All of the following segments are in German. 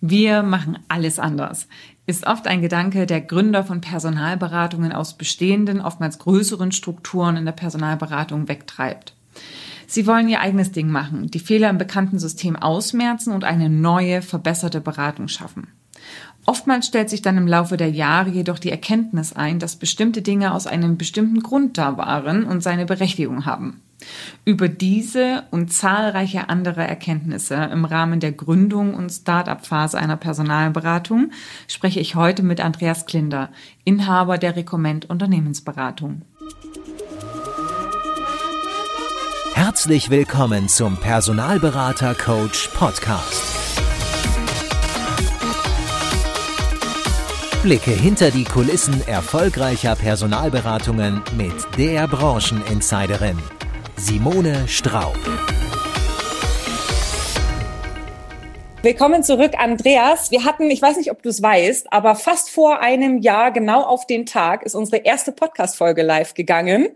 Wir machen alles anders. Ist oft ein Gedanke der Gründer von Personalberatungen aus bestehenden, oftmals größeren Strukturen in der Personalberatung wegtreibt. Sie wollen ihr eigenes Ding machen, die Fehler im bekannten System ausmerzen und eine neue, verbesserte Beratung schaffen. Oftmals stellt sich dann im Laufe der Jahre jedoch die Erkenntnis ein, dass bestimmte Dinge aus einem bestimmten Grund da waren und seine Berechtigung haben. Über diese und zahlreiche andere Erkenntnisse im Rahmen der Gründung und Start-up-Phase einer Personalberatung spreche ich heute mit Andreas Klinder, Inhaber der Recommend Unternehmensberatung. Herzlich willkommen zum Personalberater Coach Podcast. Blicke hinter die Kulissen erfolgreicher Personalberatungen mit der Brancheninsiderin Simone Straub. Willkommen zurück, Andreas. Wir hatten, ich weiß nicht, ob du es weißt, aber fast vor einem Jahr, genau auf den Tag, ist unsere erste Podcast-Folge live gegangen.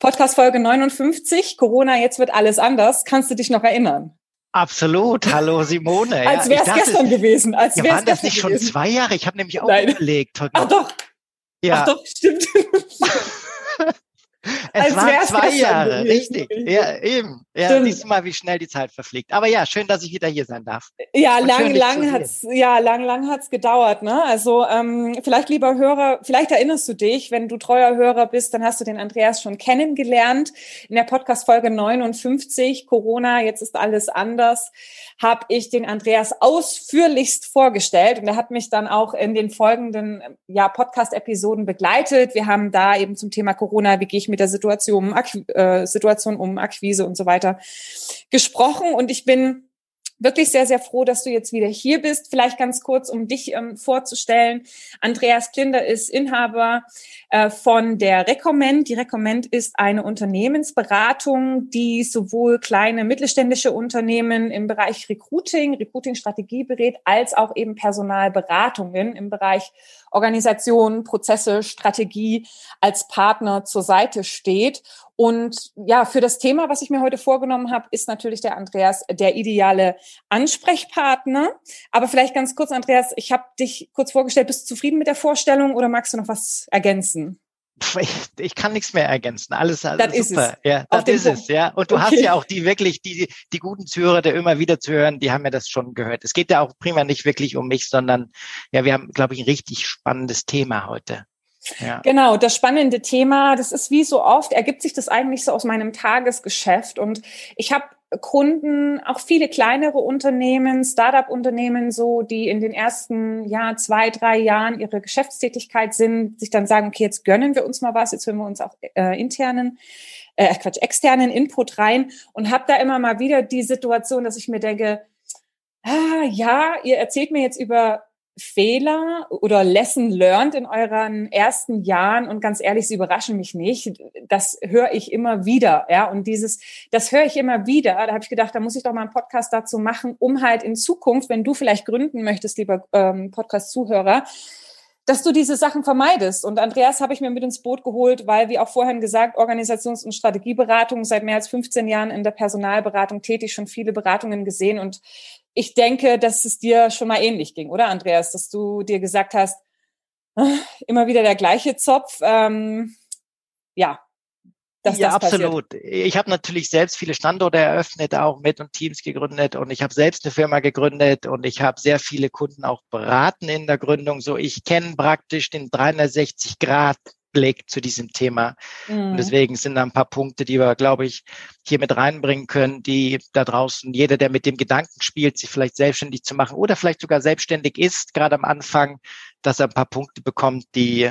Podcast-Folge 59, Corona, jetzt wird alles anders. Kannst du dich noch erinnern? Absolut. Hallo Simone. als wäre es gestern gewesen. Als ja, waren das nicht gewesen. schon zwei Jahre? Ich habe nämlich auch Nein. überlegt. Ach doch. Ja. Ach doch, stimmt. Es waren zwei Jahre, richtig. Ja, eben. Ja, Stimmt. siehst du mal, wie schnell die Zeit verfliegt. Aber ja, schön, dass ich wieder hier sein darf. Ja, Und lang, lang hat's, ja, lang, lang hat's gedauert, ne? Also, ähm, vielleicht lieber Hörer, vielleicht erinnerst du dich, wenn du treuer Hörer bist, dann hast du den Andreas schon kennengelernt. In der Podcast-Folge 59, Corona, jetzt ist alles anders, habe ich den Andreas ausführlichst vorgestellt. Und er hat mich dann auch in den folgenden, ja, Podcast-Episoden begleitet. Wir haben da eben zum Thema Corona, wie gehe ich mit der Situation, äh, Situation um Akquise und so weiter gesprochen. Und ich bin wirklich sehr, sehr froh, dass du jetzt wieder hier bist. Vielleicht ganz kurz, um dich ähm, vorzustellen. Andreas Klinder ist Inhaber äh, von der Recommend. Die Recommend ist eine Unternehmensberatung, die sowohl kleine mittelständische Unternehmen im Bereich Recruiting, Recruiting-Strategie berät, als auch eben Personalberatungen im Bereich Organisation, Prozesse, Strategie als Partner zur Seite steht. Und ja, für das Thema, was ich mir heute vorgenommen habe, ist natürlich der Andreas der ideale Ansprechpartner. Aber vielleicht ganz kurz, Andreas, ich habe dich kurz vorgestellt. Bist du zufrieden mit der Vorstellung oder magst du noch was ergänzen? Ich, ich kann nichts mehr ergänzen. Alles, alles das super. Ist es. Ja, das ist Punkt. es. Ja, und du okay. hast ja auch die wirklich die die guten Zuhörer, der immer wieder zu hören, die haben ja das schon gehört. Es geht ja auch prima nicht wirklich um mich, sondern ja, wir haben, glaube ich, ein richtig spannendes Thema heute. Ja. Genau, das spannende Thema, das ist wie so oft, ergibt sich das eigentlich so aus meinem Tagesgeschäft. Und ich habe Kunden, auch viele kleinere Unternehmen, Startup-Unternehmen, so, die in den ersten ja, zwei, drei Jahren ihre Geschäftstätigkeit sind, sich dann sagen, okay, jetzt gönnen wir uns mal was, jetzt hören wir uns auch äh, internen, äh, Quatsch, externen Input rein und habe da immer mal wieder die Situation, dass ich mir denke, ah, ja, ihr erzählt mir jetzt über Fehler oder Lesson learned in euren ersten Jahren und ganz ehrlich, sie überraschen mich nicht. Das höre ich immer wieder, ja. Und dieses, das höre ich immer wieder. Da habe ich gedacht, da muss ich doch mal einen Podcast dazu machen, um halt in Zukunft, wenn du vielleicht gründen möchtest, lieber ähm, Podcast-Zuhörer, dass du diese Sachen vermeidest. Und Andreas habe ich mir mit ins Boot geholt, weil, wie auch vorhin gesagt, Organisations- und Strategieberatung seit mehr als 15 Jahren in der Personalberatung tätig, schon viele Beratungen gesehen. Und ich denke, dass es dir schon mal ähnlich ging, oder Andreas, dass du dir gesagt hast, ah, immer wieder der gleiche Zopf. Ähm, ja, dass ja, das absolut. Passiert. Ich habe natürlich selbst viele Standorte eröffnet, auch mit und Teams gegründet und ich habe selbst eine Firma gegründet und ich habe sehr viele Kunden auch beraten in der Gründung. So, ich kenne praktisch den 360 Grad Blick zu diesem Thema. Mhm. Und deswegen sind da ein paar Punkte, die wir, glaube ich, hier mit reinbringen können, die da draußen, jeder, der mit dem Gedanken spielt, sich vielleicht selbstständig zu machen oder vielleicht sogar selbstständig ist, gerade am Anfang, dass er ein paar Punkte bekommt, die,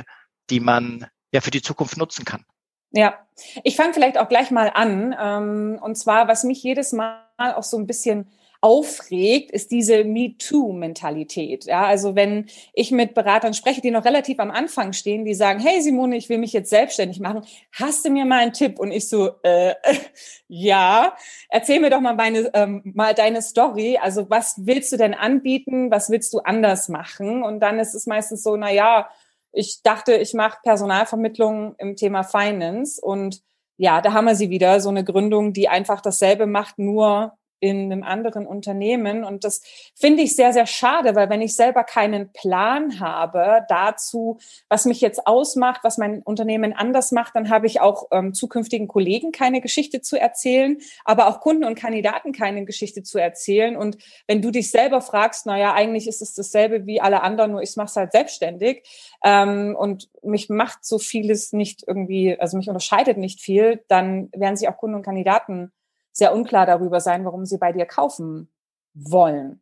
die man ja für die Zukunft nutzen kann. Ja, ich fange vielleicht auch gleich mal an. Ähm, und zwar, was mich jedes Mal auch so ein bisschen aufregt, ist diese Me-Too-Mentalität. Ja, also wenn ich mit Beratern spreche, die noch relativ am Anfang stehen, die sagen, hey Simone, ich will mich jetzt selbstständig machen, hast du mir mal einen Tipp? Und ich so, äh, ja, erzähl mir doch mal, meine, ähm, mal deine Story. Also was willst du denn anbieten? Was willst du anders machen? Und dann ist es meistens so, na ja, ich dachte, ich mache Personalvermittlung im Thema Finance und ja, da haben wir sie wieder, so eine Gründung, die einfach dasselbe macht, nur in einem anderen Unternehmen. Und das finde ich sehr, sehr schade, weil wenn ich selber keinen Plan habe dazu, was mich jetzt ausmacht, was mein Unternehmen anders macht, dann habe ich auch ähm, zukünftigen Kollegen keine Geschichte zu erzählen, aber auch Kunden und Kandidaten keine Geschichte zu erzählen. Und wenn du dich selber fragst, na ja, eigentlich ist es dasselbe wie alle anderen, nur ich mache es halt selbstständig. Ähm, und mich macht so vieles nicht irgendwie, also mich unterscheidet nicht viel, dann werden sich auch Kunden und Kandidaten sehr unklar darüber sein, warum sie bei dir kaufen wollen.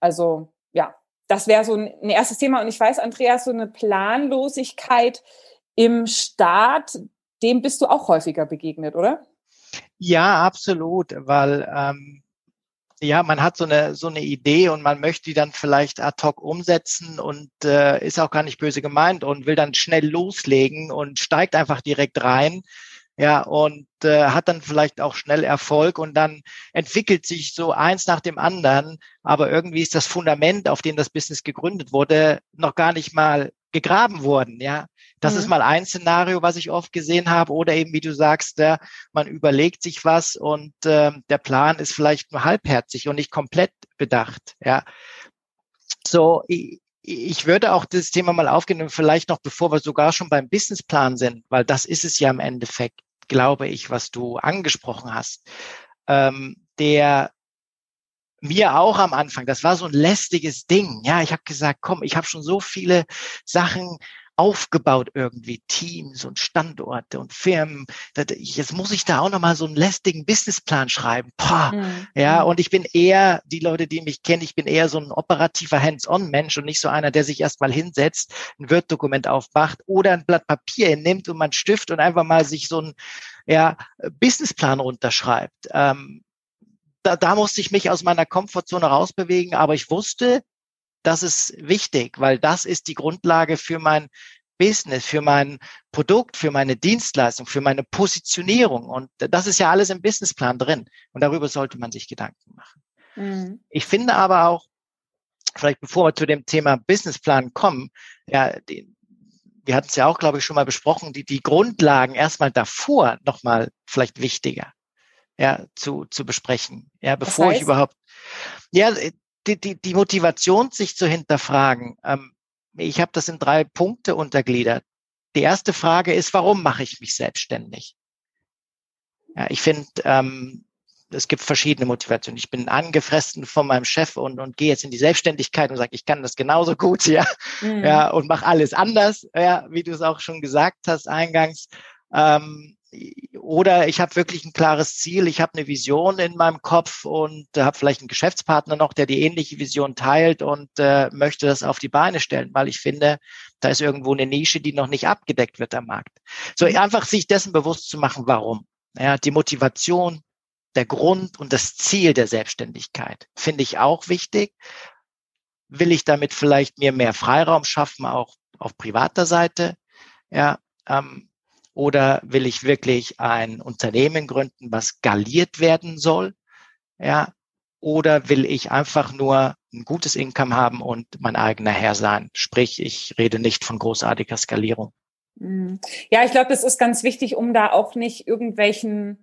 Also ja, das wäre so ein, ein erstes Thema. Und ich weiß, Andreas, so eine Planlosigkeit im Staat, dem bist du auch häufiger begegnet, oder? Ja, absolut, weil ähm, ja, man hat so eine so eine Idee und man möchte die dann vielleicht ad hoc umsetzen und äh, ist auch gar nicht böse gemeint und will dann schnell loslegen und steigt einfach direkt rein ja, und äh, hat dann vielleicht auch schnell Erfolg und dann entwickelt sich so eins nach dem anderen, aber irgendwie ist das Fundament, auf dem das Business gegründet wurde, noch gar nicht mal gegraben worden, ja. Das mhm. ist mal ein Szenario, was ich oft gesehen habe. Oder eben, wie du sagst, äh, man überlegt sich was und äh, der Plan ist vielleicht nur halbherzig und nicht komplett bedacht, ja. So, ich, ich würde auch das Thema mal aufgehen, vielleicht noch bevor wir sogar schon beim Businessplan sind, weil das ist es ja im Endeffekt, glaube ich, was du angesprochen hast. Ähm, der mir auch am Anfang, das war so ein lästiges Ding. Ja, ich habe gesagt, komm, ich habe schon so viele Sachen aufgebaut irgendwie, Teams und Standorte und Firmen. Jetzt muss ich da auch nochmal so einen lästigen Businessplan schreiben. Pah. Mhm. Ja, und ich bin eher, die Leute, die mich kennen, ich bin eher so ein operativer Hands-on-Mensch und nicht so einer, der sich erstmal hinsetzt, ein Word-Dokument aufmacht oder ein Blatt Papier nimmt und man Stift und einfach mal sich so einen ja, Businessplan runterschreibt. Ähm, da, da musste ich mich aus meiner Komfortzone rausbewegen, aber ich wusste, das ist wichtig, weil das ist die Grundlage für mein Business, für mein Produkt, für meine Dienstleistung, für meine Positionierung. Und das ist ja alles im Businessplan drin. Und darüber sollte man sich Gedanken machen. Mhm. Ich finde aber auch, vielleicht bevor wir zu dem Thema Businessplan kommen, ja, die, wir hatten es ja auch, glaube ich, schon mal besprochen, die, die Grundlagen erstmal davor nochmal vielleicht wichtiger ja, zu, zu besprechen. Ja, bevor das heißt? ich überhaupt, ja, die, die, die Motivation, sich zu hinterfragen. Ähm, ich habe das in drei Punkte untergliedert. Die erste Frage ist, warum mache ich mich selbstständig? Ja, ich finde, ähm, es gibt verschiedene Motivationen. Ich bin angefressen von meinem Chef und, und gehe jetzt in die Selbstständigkeit und sage, ich kann das genauso gut, ja, mhm. ja und mache alles anders, ja, wie du es auch schon gesagt hast eingangs. Ähm, oder ich habe wirklich ein klares Ziel, ich habe eine Vision in meinem Kopf und habe vielleicht einen Geschäftspartner noch, der die ähnliche Vision teilt und äh, möchte das auf die Beine stellen, weil ich finde, da ist irgendwo eine Nische, die noch nicht abgedeckt wird am Markt. So mhm. einfach sich dessen bewusst zu machen, warum. Ja, die Motivation, der Grund und das Ziel der Selbstständigkeit finde ich auch wichtig. Will ich damit vielleicht mir mehr Freiraum schaffen, auch auf privater Seite? Ja, ähm, oder will ich wirklich ein Unternehmen gründen, was skaliert werden soll? Ja, oder will ich einfach nur ein gutes Income haben und mein eigener Herr sein? Sprich, ich rede nicht von großartiger Skalierung. Mhm. Ja, ich glaube, das ist ganz wichtig, um da auch nicht irgendwelchen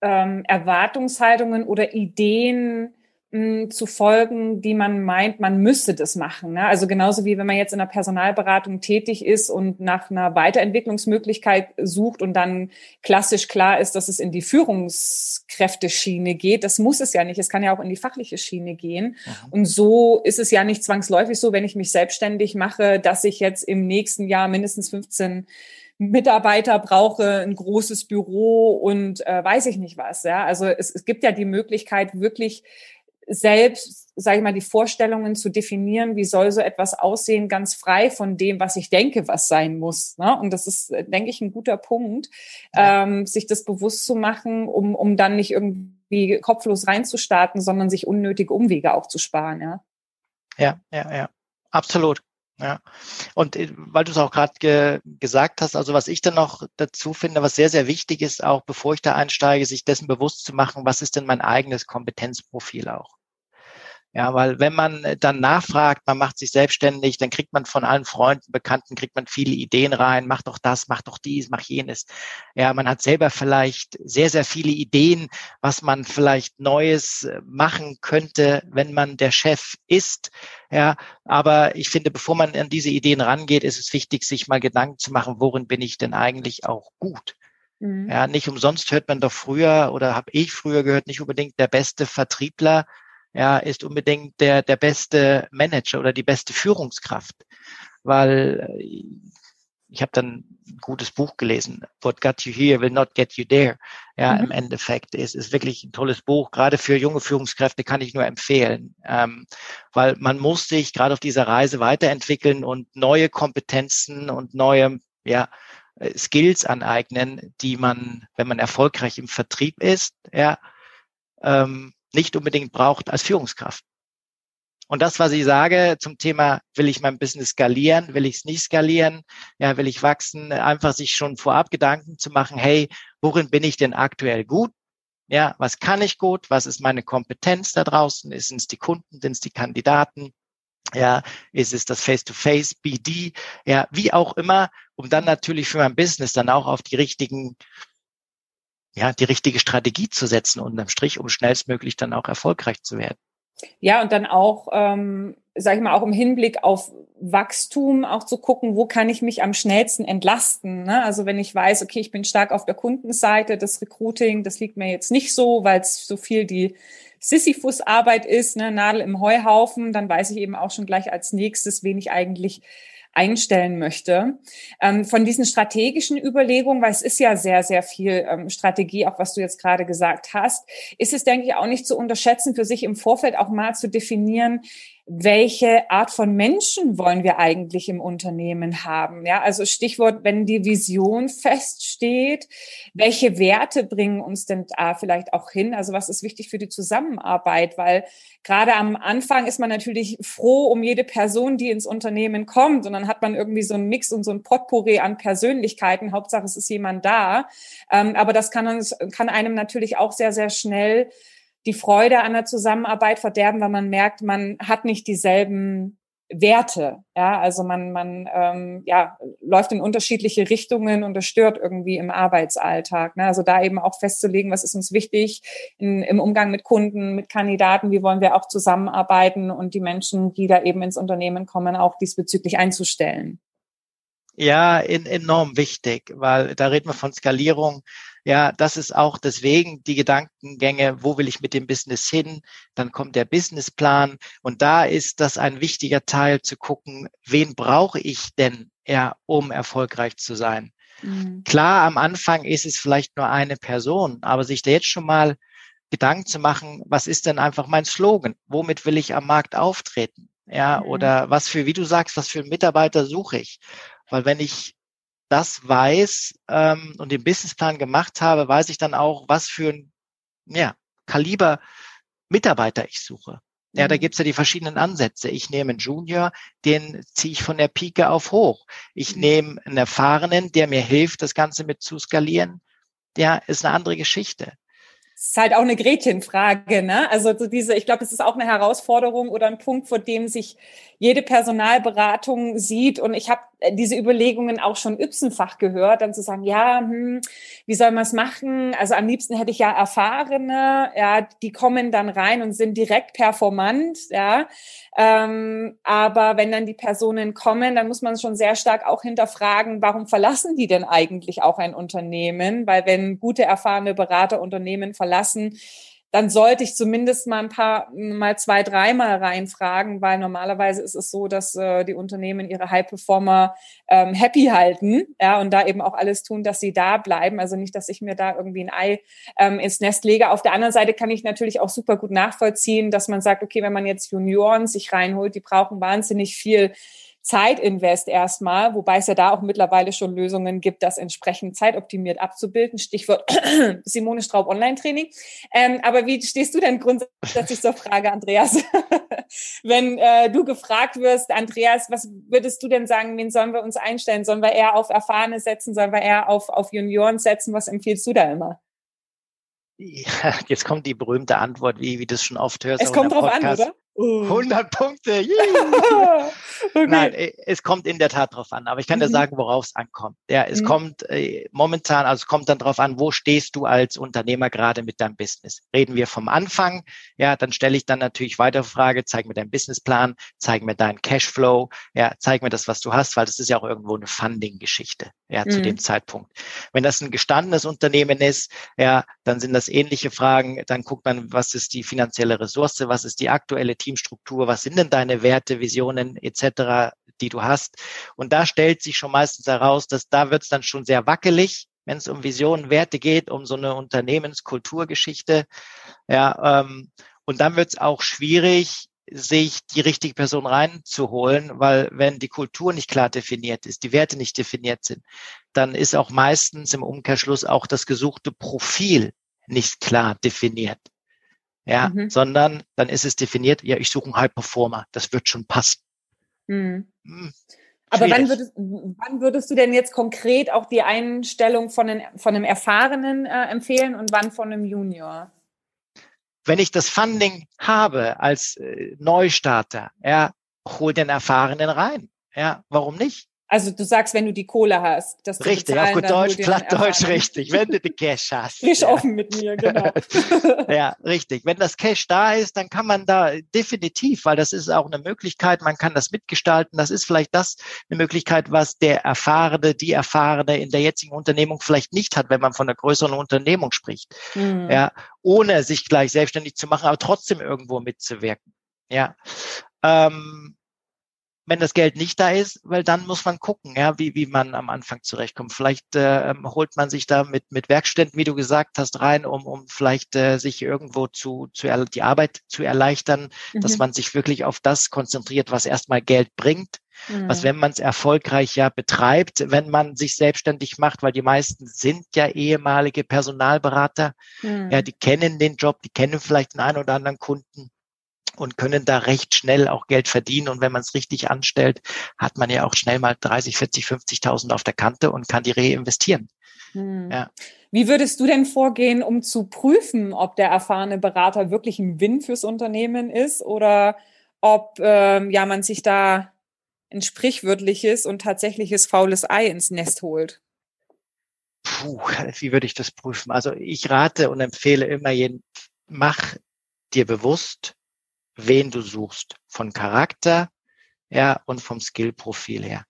ähm, Erwartungshaltungen oder Ideen zu folgen, die man meint, man müsste das machen. Ne? Also genauso wie wenn man jetzt in der Personalberatung tätig ist und nach einer Weiterentwicklungsmöglichkeit sucht und dann klassisch klar ist, dass es in die Führungskräfteschiene geht. Das muss es ja nicht. Es kann ja auch in die fachliche Schiene gehen. Mhm. Und so ist es ja nicht zwangsläufig so, wenn ich mich selbstständig mache, dass ich jetzt im nächsten Jahr mindestens 15 Mitarbeiter brauche, ein großes Büro und äh, weiß ich nicht was. Ja, also es, es gibt ja die Möglichkeit, wirklich selbst, sage ich mal, die Vorstellungen zu definieren, wie soll so etwas aussehen, ganz frei von dem, was ich denke, was sein muss. Ne? Und das ist, denke ich, ein guter Punkt, ja. ähm, sich das bewusst zu machen, um, um dann nicht irgendwie kopflos reinzustarten, sondern sich unnötige Umwege auch zu sparen. Ja, ja, ja, ja. absolut. Ja, und äh, weil du es auch gerade ge gesagt hast, also was ich dann noch dazu finde, was sehr, sehr wichtig ist, auch bevor ich da einsteige, sich dessen bewusst zu machen, was ist denn mein eigenes Kompetenzprofil auch. Ja, weil wenn man dann nachfragt, man macht sich selbstständig, dann kriegt man von allen Freunden, Bekannten, kriegt man viele Ideen rein, mach doch das, mach doch dies, mach jenes. Ja, man hat selber vielleicht sehr, sehr viele Ideen, was man vielleicht Neues äh, machen könnte, wenn man der Chef ist. Ja, aber ich finde, bevor man an diese Ideen rangeht, ist es wichtig, sich mal Gedanken zu machen, worin bin ich denn eigentlich auch gut? Mhm. Ja, nicht umsonst hört man doch früher oder habe ich früher gehört, nicht unbedingt der beste Vertriebler ja, ist unbedingt der, der beste Manager oder die beste Führungskraft. Weil äh, ich habe dann ein gutes Buch gelesen, What Got You Here Will Not Get You There. Ja, mhm. im Endeffekt ist ist wirklich ein tolles Buch. Gerade für junge Führungskräfte kann ich nur empfehlen, ähm, weil man muss sich gerade auf dieser Reise weiterentwickeln und neue Kompetenzen und neue ja, äh, Skills aneignen, die man, wenn man erfolgreich im Vertrieb ist, ja, ähm, nicht unbedingt braucht als Führungskraft. Und das, was ich sage zum Thema, will ich mein Business skalieren, will ich es nicht skalieren, ja, will ich wachsen, einfach sich schon vorab Gedanken zu machen, hey, worin bin ich denn aktuell gut? Ja, was kann ich gut? Was ist meine Kompetenz da draußen? Sind es die Kunden? Sind es die Kandidaten? Ja, ist es das Face-to-Face, -face, BD? Ja, wie auch immer, um dann natürlich für mein Business dann auch auf die richtigen ja, die richtige Strategie zu setzen unterm Strich, um schnellstmöglich dann auch erfolgreich zu werden. Ja, und dann auch, ähm, sage ich mal, auch im Hinblick auf Wachstum auch zu gucken, wo kann ich mich am schnellsten entlasten. Ne? Also wenn ich weiß, okay, ich bin stark auf der Kundenseite, das Recruiting, das liegt mir jetzt nicht so, weil es so viel die Sisyphus-Arbeit ist, ne? Nadel im Heuhaufen, dann weiß ich eben auch schon gleich als nächstes, wen ich eigentlich einstellen möchte. Ähm, von diesen strategischen Überlegungen, weil es ist ja sehr, sehr viel ähm, Strategie, auch was du jetzt gerade gesagt hast, ist es, denke ich, auch nicht zu unterschätzen, für sich im Vorfeld auch mal zu definieren, welche Art von Menschen wollen wir eigentlich im Unternehmen haben? Ja, also Stichwort, wenn die Vision feststeht, welche Werte bringen uns denn da vielleicht auch hin? Also was ist wichtig für die Zusammenarbeit? Weil gerade am Anfang ist man natürlich froh um jede Person, die ins Unternehmen kommt. Und dann hat man irgendwie so einen Mix und so ein Potpourri an Persönlichkeiten. Hauptsache, es ist jemand da. Ähm, aber das kann, kann einem natürlich auch sehr, sehr schnell die Freude an der Zusammenarbeit verderben, weil man merkt, man hat nicht dieselben Werte. Ja, also man, man ähm, ja, läuft in unterschiedliche Richtungen und das stört irgendwie im Arbeitsalltag. Ne? Also da eben auch festzulegen, was ist uns wichtig in, im Umgang mit Kunden, mit Kandidaten, wie wollen wir auch zusammenarbeiten und die Menschen, die da eben ins Unternehmen kommen, auch diesbezüglich einzustellen. Ja, in, enorm wichtig, weil da reden wir von Skalierung. Ja, das ist auch deswegen die Gedankengänge, wo will ich mit dem Business hin? Dann kommt der Businessplan und da ist das ein wichtiger Teil zu gucken, wen brauche ich denn, ja, um erfolgreich zu sein? Mhm. Klar, am Anfang ist es vielleicht nur eine Person, aber sich da jetzt schon mal Gedanken zu machen, was ist denn einfach mein Slogan? Womit will ich am Markt auftreten? Ja, mhm. oder was für, wie du sagst, was für einen Mitarbeiter suche ich? Weil wenn ich das weiß ähm, und den Businessplan gemacht habe, weiß ich dann auch, was für ein ja, Kaliber Mitarbeiter ich suche. Ja, da mhm. gibt's ja die verschiedenen Ansätze. Ich nehme einen Junior, den ziehe ich von der Pike auf hoch. Ich mhm. nehme einen Erfahrenen, der mir hilft, das Ganze mit zu skalieren. Der ist eine andere Geschichte. Es ist halt auch eine Gretchenfrage, ne? Also so diese, ich glaube, es ist auch eine Herausforderung oder ein Punkt, vor dem sich jede Personalberatung sieht. Und ich habe diese Überlegungen auch schon ypsenfach gehört, dann zu sagen, ja, hm, wie soll man es machen? Also am liebsten hätte ich ja Erfahrene, ja, die kommen dann rein und sind direkt performant, ja. Ähm, aber wenn dann die Personen kommen, dann muss man schon sehr stark auch hinterfragen, warum verlassen die denn eigentlich auch ein Unternehmen? Weil wenn gute, erfahrene Berater Unternehmen verlassen, dann sollte ich zumindest mal ein paar, mal zwei, dreimal reinfragen, weil normalerweise ist es so, dass äh, die Unternehmen ihre High-Performer ähm, happy halten, ja, und da eben auch alles tun, dass sie da bleiben. Also nicht, dass ich mir da irgendwie ein Ei ähm, ins Nest lege. Auf der anderen Seite kann ich natürlich auch super gut nachvollziehen, dass man sagt, okay, wenn man jetzt Junioren sich reinholt, die brauchen wahnsinnig viel Zeitinvest erstmal, wobei es ja da auch mittlerweile schon Lösungen gibt, das entsprechend zeitoptimiert abzubilden. Stichwort Simone Straub Online-Training. Ähm, aber wie stehst du denn grundsätzlich zur Frage, Andreas? Wenn äh, du gefragt wirst, Andreas, was würdest du denn sagen, wen sollen wir uns einstellen? Sollen wir eher auf Erfahrene setzen? Sollen wir eher auf, auf Junioren setzen? Was empfiehlst du da immer? Ja, jetzt kommt die berühmte Antwort, wie, wie du es schon oft hörst. Es kommt drauf an, oder? 100 uh. Punkte. okay. Nein, äh, es kommt in der Tat drauf an. Aber ich kann mhm. dir sagen, worauf es ankommt. Ja, es mhm. kommt äh, momentan, also es kommt dann drauf an, wo stehst du als Unternehmer gerade mit deinem Business? Reden wir vom Anfang? Ja, dann stelle ich dann natürlich weitere Frage. Zeig mir deinen Businessplan, zeig mir deinen Cashflow. Ja, zeig mir das, was du hast, weil das ist ja auch irgendwo eine Funding-Geschichte. Ja, mhm. zu dem Zeitpunkt. Wenn das ein gestandenes Unternehmen ist, ja, dann sind das ähnliche Fragen. Dann guckt man, was ist die finanzielle Ressource, was ist die aktuelle Teamstruktur, was sind denn deine Werte, Visionen etc., die du hast. Und da stellt sich schon meistens heraus, dass da wird es dann schon sehr wackelig, wenn es um Visionen, Werte geht, um so eine Unternehmenskulturgeschichte. Ja, ähm, und dann wird es auch schwierig, sich die richtige Person reinzuholen, weil wenn die Kultur nicht klar definiert ist, die Werte nicht definiert sind, dann ist auch meistens im Umkehrschluss auch das gesuchte Profil nicht klar definiert ja, mhm. sondern dann ist es definiert, ja, ich suche einen High Performer, das wird schon passen. Mhm. Hm, Aber wann würdest, wann würdest du denn jetzt konkret auch die Einstellung von, den, von einem Erfahrenen äh, empfehlen und wann von einem Junior? Wenn ich das Funding habe als äh, Neustarter, ja, hol den Erfahrenen rein. Ja, warum nicht? Also du sagst, wenn du die Kohle hast, dass du Richtig, auf gut Deutsch, Plattdeutsch, richtig, wenn du die Cash hast. Frisch ja. offen mit mir, genau. ja, richtig. Wenn das Cash da ist, dann kann man da definitiv, weil das ist auch eine Möglichkeit, man kann das mitgestalten. Das ist vielleicht das eine Möglichkeit, was der Erfahrene, die Erfahrene in der jetzigen Unternehmung vielleicht nicht hat, wenn man von einer größeren Unternehmung spricht. Mhm. Ja, ohne sich gleich selbstständig zu machen, aber trotzdem irgendwo mitzuwirken. Ja. Ähm, wenn das Geld nicht da ist, weil dann muss man gucken, ja, wie, wie man am Anfang zurechtkommt. Vielleicht äh, holt man sich da mit, mit Werkstätten, wie du gesagt hast, rein, um, um vielleicht äh, sich irgendwo zu, zu die Arbeit zu erleichtern, mhm. dass man sich wirklich auf das konzentriert, was erstmal Geld bringt. Mhm. Was, wenn man es erfolgreich ja betreibt, wenn man sich selbstständig macht, weil die meisten sind ja ehemalige Personalberater, mhm. ja, die kennen den Job, die kennen vielleicht den einen oder anderen Kunden und können da recht schnell auch Geld verdienen. Und wenn man es richtig anstellt, hat man ja auch schnell mal 30, 40, 50.000 auf der Kante und kann die reinvestieren. Hm. Ja. Wie würdest du denn vorgehen, um zu prüfen, ob der erfahrene Berater wirklich ein Win fürs Unternehmen ist oder ob ähm, ja man sich da ein sprichwörtliches und tatsächliches faules Ei ins Nest holt? Puh, wie würde ich das prüfen? Also ich rate und empfehle immer jeden, mach dir bewusst, wen du suchst, von Charakter ja, und vom Skillprofil her.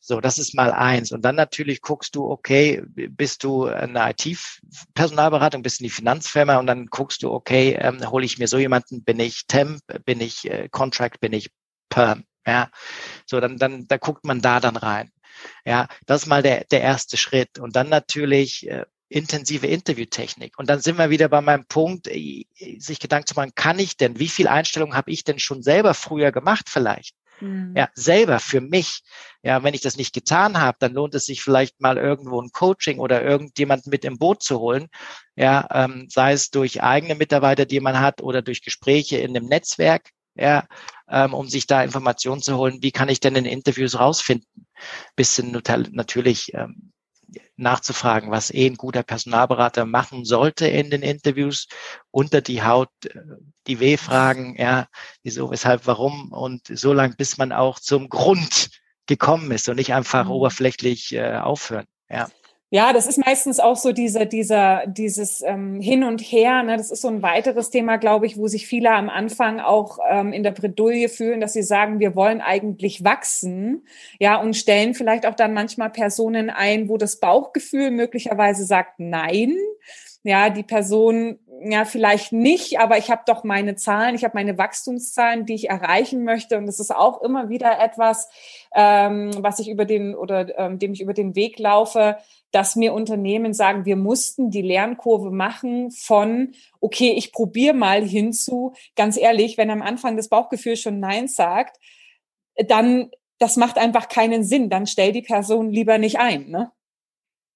So, das ist mal eins. Und dann natürlich guckst du, okay, bist du eine IT-Personalberatung, bist du die Finanzfirma und dann guckst du, okay, ähm, hole ich mir so jemanden, bin ich Temp, bin ich äh, Contract, bin ich Perm. Ja, so dann, dann, da guckt man da dann rein. Ja, das ist mal der, der erste Schritt. Und dann natürlich, äh, intensive Interviewtechnik. Und dann sind wir wieder bei meinem Punkt, äh, sich Gedanken zu machen, kann ich denn, wie viel Einstellungen habe ich denn schon selber früher gemacht vielleicht? Mhm. Ja, selber für mich. Ja, wenn ich das nicht getan habe, dann lohnt es sich vielleicht mal irgendwo ein Coaching oder irgendjemand mit im Boot zu holen. Ja, ähm, sei es durch eigene Mitarbeiter, die man hat, oder durch Gespräche in einem Netzwerk. Ja, ähm, um sich da Informationen zu holen. Wie kann ich denn in Interviews rausfinden? Bisschen natürlich ähm, nachzufragen, was eh ein guter Personalberater machen sollte in den Interviews, unter die Haut, äh, die W-Fragen, ja, wieso, weshalb, warum und so lang, bis man auch zum Grund gekommen ist und nicht einfach mhm. oberflächlich äh, aufhören, ja. Ja, das ist meistens auch so dieser, dieser, dieses ähm, Hin und Her. Ne? Das ist so ein weiteres Thema, glaube ich, wo sich viele am Anfang auch ähm, in der Bredouille fühlen, dass sie sagen, wir wollen eigentlich wachsen, ja, und stellen vielleicht auch dann manchmal Personen ein, wo das Bauchgefühl möglicherweise sagt Nein. Ja, die Person ja vielleicht nicht, aber ich habe doch meine Zahlen, ich habe meine Wachstumszahlen, die ich erreichen möchte, und das ist auch immer wieder etwas, ähm, was ich über den oder ähm, dem ich über den Weg laufe dass mir Unternehmen sagen, wir mussten die Lernkurve machen von, okay, ich probiere mal hinzu, ganz ehrlich, wenn am Anfang das Bauchgefühl schon Nein sagt, dann, das macht einfach keinen Sinn. Dann stell die Person lieber nicht ein, ne?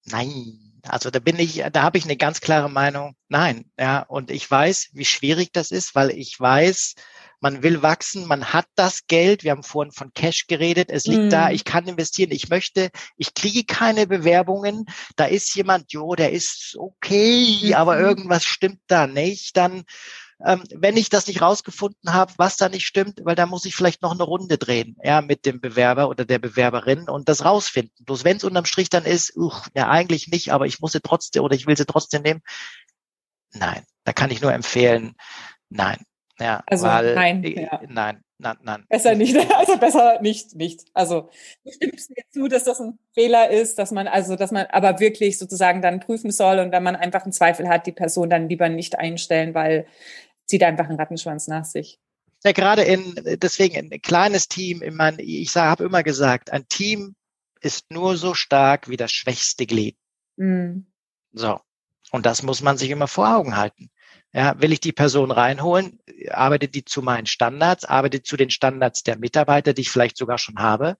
Nein, also da bin ich, da habe ich eine ganz klare Meinung. Nein, ja, und ich weiß, wie schwierig das ist, weil ich weiß, man will wachsen, man hat das Geld, wir haben vorhin von Cash geredet, es liegt mm. da, mhm. ich kann investieren, ich möchte, ich kriege keine Bewerbungen, da ist jemand, jo, der ist okay, mm. aber irgendwas stimmt da nicht, dann ähm, wenn ich das nicht rausgefunden habe, was da nicht stimmt, weil da muss ich vielleicht noch eine Runde drehen, ja, mit dem Bewerber oder der Bewerberin und das rausfinden. Bloß wenn es unterm Strich dann ist, uch, ja, eigentlich nicht, aber ich muss sie trotzdem oder ich will sie trotzdem nehmen. Nein, da kann ich nur empfehlen, nein. Ja, also weil, nein, ja. nein, nein, nein. Besser nicht, also besser nicht, nicht. Also du stimmst mir zu, dass das ein Fehler ist, dass man also, dass man aber wirklich sozusagen dann prüfen soll und wenn man einfach einen Zweifel hat, die Person dann lieber nicht einstellen, weil zieht einfach einen Rattenschwanz nach sich. Ja, gerade in, deswegen ein kleines Team, ich meine, ich habe immer gesagt, ein Team ist nur so stark wie das schwächste Glied. Mhm. So. Und das muss man sich immer vor Augen halten. Ja, will ich die Person reinholen, arbeitet die zu meinen Standards, arbeitet zu den Standards der Mitarbeiter, die ich vielleicht sogar schon habe.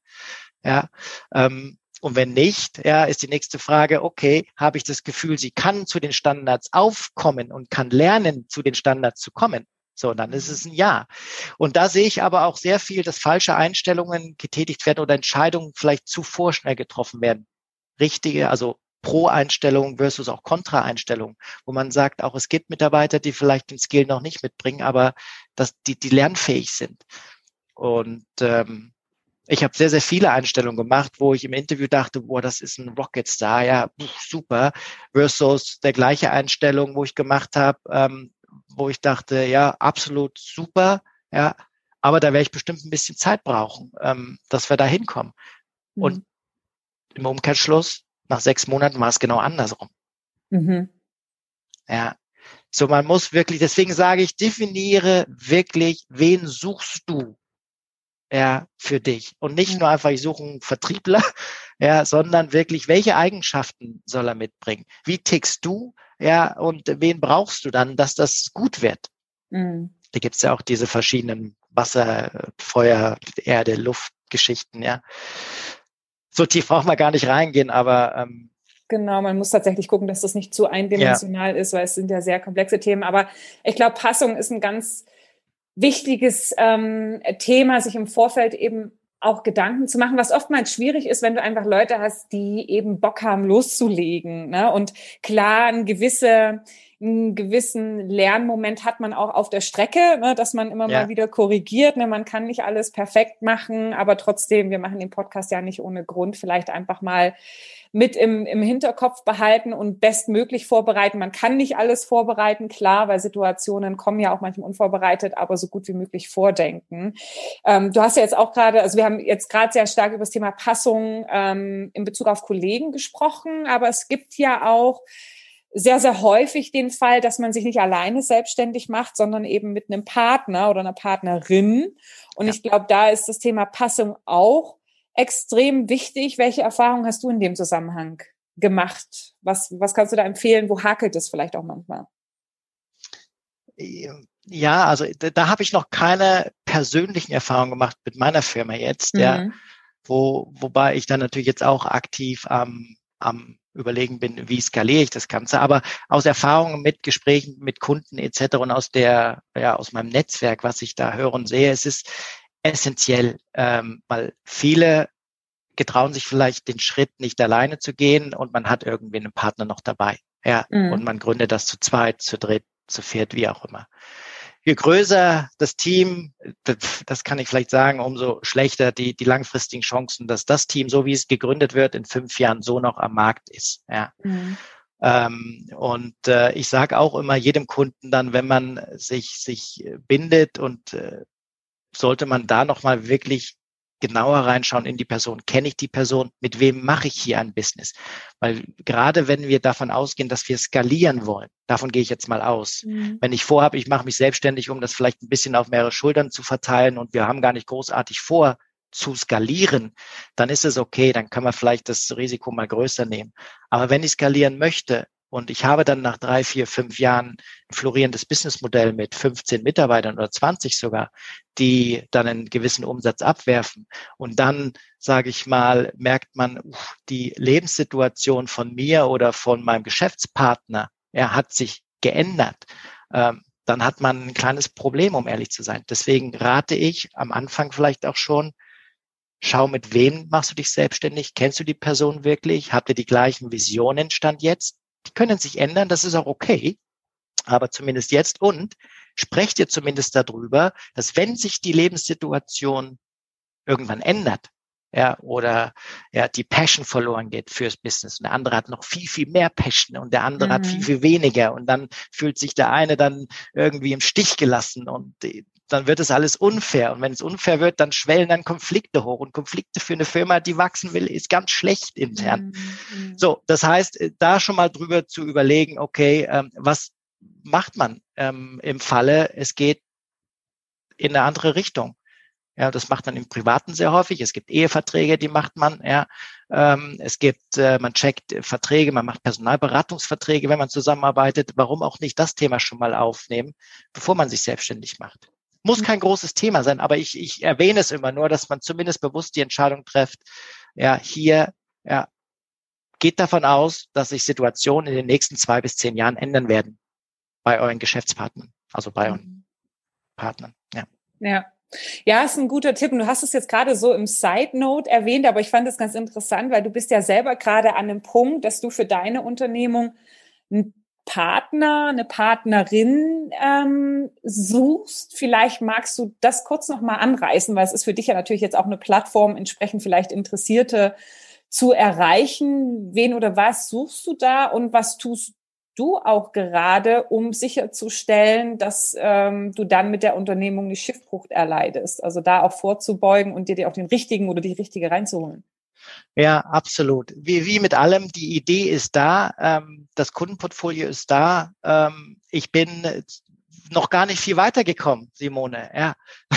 Ja, ähm, und wenn nicht, ja, ist die nächste Frage, okay, habe ich das Gefühl, sie kann zu den Standards aufkommen und kann lernen, zu den Standards zu kommen. So, dann ist es ein Ja. Und da sehe ich aber auch sehr viel, dass falsche Einstellungen getätigt werden oder Entscheidungen vielleicht zu vorschnell getroffen werden. Richtige, also Pro-Einstellung versus auch Kontra-Einstellung, wo man sagt, auch es gibt Mitarbeiter, die vielleicht den Skill noch nicht mitbringen, aber dass die, die lernfähig sind. Und ähm, ich habe sehr, sehr viele Einstellungen gemacht, wo ich im Interview dachte, boah, das ist ein Rocketstar, ja, super, versus der gleiche Einstellung, wo ich gemacht habe, ähm, wo ich dachte, ja, absolut super, ja, aber da werde ich bestimmt ein bisschen Zeit brauchen, ähm, dass wir da hinkommen. Mhm. Und im Umkehrschluss nach sechs Monaten war es genau andersrum. Mhm. Ja. So, man muss wirklich, deswegen sage ich, definiere wirklich, wen suchst du? Ja, für dich. Und nicht nur einfach, ich suche einen Vertriebler, ja, sondern wirklich, welche Eigenschaften soll er mitbringen? Wie tickst du? Ja, und wen brauchst du dann, dass das gut wird? Mhm. Da gibt's ja auch diese verschiedenen Wasser, Feuer, Erde, Luftgeschichten, ja so tief braucht man gar nicht reingehen, aber ähm, Genau, man muss tatsächlich gucken, dass das nicht zu eindimensional ja. ist, weil es sind ja sehr komplexe Themen. Aber ich glaube, Passung ist ein ganz wichtiges ähm, Thema, sich im Vorfeld eben auch Gedanken zu machen, was oftmals schwierig ist, wenn du einfach Leute hast, die eben Bock haben, loszulegen. Ne? Und klar, eine gewisse einen gewissen Lernmoment hat man auch auf der Strecke, ne, dass man immer ja. mal wieder korrigiert. Ne, man kann nicht alles perfekt machen, aber trotzdem, wir machen den Podcast ja nicht ohne Grund. Vielleicht einfach mal mit im, im Hinterkopf behalten und bestmöglich vorbereiten. Man kann nicht alles vorbereiten, klar, weil Situationen kommen ja auch manchmal unvorbereitet, aber so gut wie möglich vordenken. Ähm, du hast ja jetzt auch gerade, also wir haben jetzt gerade sehr stark über das Thema Passung ähm, in Bezug auf Kollegen gesprochen, aber es gibt ja auch sehr, sehr häufig den Fall, dass man sich nicht alleine selbstständig macht, sondern eben mit einem Partner oder einer Partnerin. Und ja. ich glaube, da ist das Thema Passung auch extrem wichtig. Welche Erfahrungen hast du in dem Zusammenhang gemacht? Was, was kannst du da empfehlen? Wo hakelt es vielleicht auch manchmal? Ja, also da, da habe ich noch keine persönlichen Erfahrungen gemacht mit meiner Firma jetzt, mhm. ja, wo, wobei ich dann natürlich jetzt auch aktiv am, am überlegen bin, wie skaliere ich das Ganze. Aber aus Erfahrungen mit Gesprächen mit Kunden etc. und aus der, ja, aus meinem Netzwerk, was ich da höre und sehe, es ist essentiell, ähm, weil viele getrauen sich vielleicht den Schritt nicht alleine zu gehen und man hat irgendwie einen Partner noch dabei. Ja, mhm. und man gründet das zu zweit, zu dritt, zu viert, wie auch immer je größer das Team, das kann ich vielleicht sagen, umso schlechter die, die langfristigen Chancen, dass das Team, so wie es gegründet wird, in fünf Jahren so noch am Markt ist. Ja. Mhm. Ähm, und äh, ich sage auch immer jedem Kunden dann, wenn man sich, sich bindet und äh, sollte man da nochmal wirklich genauer reinschauen in die Person. Kenne ich die Person? Mit wem mache ich hier ein Business? Weil gerade wenn wir davon ausgehen, dass wir skalieren wollen, davon gehe ich jetzt mal aus. Mhm. Wenn ich vorhabe, ich mache mich selbstständig, um das vielleicht ein bisschen auf mehrere Schultern zu verteilen und wir haben gar nicht großartig vor, zu skalieren, dann ist es okay, dann kann man vielleicht das Risiko mal größer nehmen. Aber wenn ich skalieren möchte, und ich habe dann nach drei, vier, fünf Jahren ein florierendes Businessmodell mit 15 Mitarbeitern oder 20 sogar, die dann einen gewissen Umsatz abwerfen. Und dann, sage ich mal, merkt man, die Lebenssituation von mir oder von meinem Geschäftspartner, er hat sich geändert. Ähm, dann hat man ein kleines Problem, um ehrlich zu sein. Deswegen rate ich am Anfang vielleicht auch schon, schau, mit wem machst du dich selbstständig? Kennst du die Person wirklich? Habt ihr die gleichen Visionen Stand jetzt? Die können sich ändern, das ist auch okay, aber zumindest jetzt und sprecht ihr zumindest darüber, dass wenn sich die Lebenssituation irgendwann ändert, ja, oder ja, die Passion verloren geht fürs Business und der andere hat noch viel, viel mehr Passion und der andere mhm. hat viel, mhm. viel weniger und dann fühlt sich der eine dann irgendwie im Stich gelassen und dann wird es alles unfair. Und wenn es unfair wird, dann schwellen dann Konflikte hoch. Und Konflikte für eine Firma, die wachsen will, ist ganz schlecht intern. Mhm. So, das heißt, da schon mal drüber zu überlegen, okay, ähm, was macht man ähm, im Falle, es geht in eine andere Richtung. Ja, das macht man im Privaten sehr häufig. Es gibt Eheverträge, die macht man. Ja, ähm, es gibt, äh, man checkt Verträge, man macht Personalberatungsverträge, wenn man zusammenarbeitet. Warum auch nicht das Thema schon mal aufnehmen, bevor man sich selbstständig macht? Muss mhm. kein großes Thema sein, aber ich, ich erwähne es immer nur, dass man zumindest bewusst die Entscheidung trifft. Ja, hier, ja, geht davon aus, dass sich Situationen in den nächsten zwei bis zehn Jahren ändern werden bei euren Geschäftspartnern, also bei euren mhm. Partnern. Ja. Ja, ja, ist ein guter Tipp. Und du hast es jetzt gerade so im Side Note erwähnt, aber ich fand es ganz interessant, weil du bist ja selber gerade an dem Punkt, dass du für deine Unternehmung einen Partner, eine Partnerin ähm, suchst. Vielleicht magst du das kurz nochmal anreißen, weil es ist für dich ja natürlich jetzt auch eine Plattform, entsprechend vielleicht Interessierte zu erreichen. Wen oder was suchst du da und was tust du auch gerade, um sicherzustellen, dass ähm, du dann mit der Unternehmung die Schiffbrucht erleidest? Also da auch vorzubeugen und dir, dir auch den richtigen oder die richtige reinzuholen. Ja, absolut. Wie, wie mit allem, die Idee ist da, ähm, das Kundenportfolio ist da. Ähm, ich bin noch gar nicht viel weitergekommen, Simone. Ja,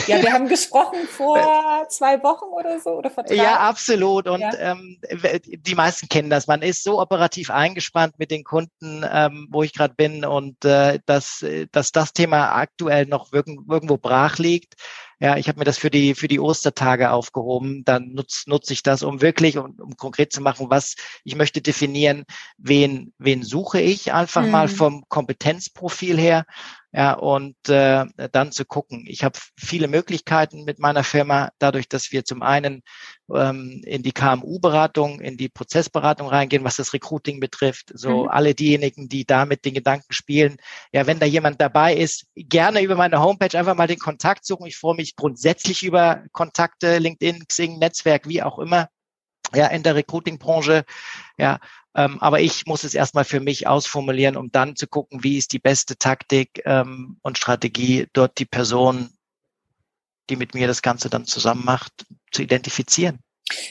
ja wir haben gesprochen vor zwei Wochen oder so oder vor drei. Ja, absolut. Und ja. ähm, die meisten kennen das. Man ist so operativ eingespannt mit den Kunden, ähm, wo ich gerade bin und äh, dass, dass das Thema aktuell noch irgendwo brach liegt. Ja, ich habe mir das für die für die Ostertage aufgehoben. Dann nutze nutze ich das, um wirklich, um, um konkret zu machen, was ich möchte definieren, wen wen suche ich einfach mhm. mal vom Kompetenzprofil her ja, und äh, dann zu gucken. Ich habe viele Möglichkeiten mit meiner Firma, dadurch, dass wir zum einen ähm, in die KMU-Beratung, in die Prozessberatung reingehen, was das Recruiting betrifft. So mhm. alle diejenigen, die damit den Gedanken spielen, ja, wenn da jemand dabei ist, gerne über meine Homepage einfach mal den Kontakt suchen. Ich freue mich grundsätzlich über Kontakte, LinkedIn, Xing, Netzwerk, wie auch immer ja, in der Recruiting-Branche. Ja, ähm, aber ich muss es erstmal für mich ausformulieren, um dann zu gucken, wie ist die beste Taktik ähm, und Strategie, dort die Person, die mit mir das Ganze dann zusammen macht, zu identifizieren.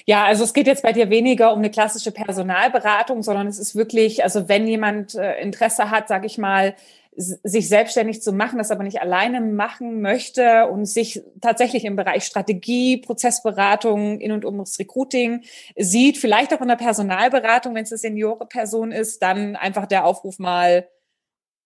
Ja, also es geht jetzt bei dir weniger um eine klassische Personalberatung, sondern es ist wirklich, also wenn jemand äh, Interesse hat, sage ich mal, sich selbstständig zu machen, das aber nicht alleine machen möchte und sich tatsächlich im Bereich Strategie, Prozessberatung in und um das Recruiting sieht, vielleicht auch in der Personalberatung, wenn es eine Seniore-Person ist, dann einfach der Aufruf mal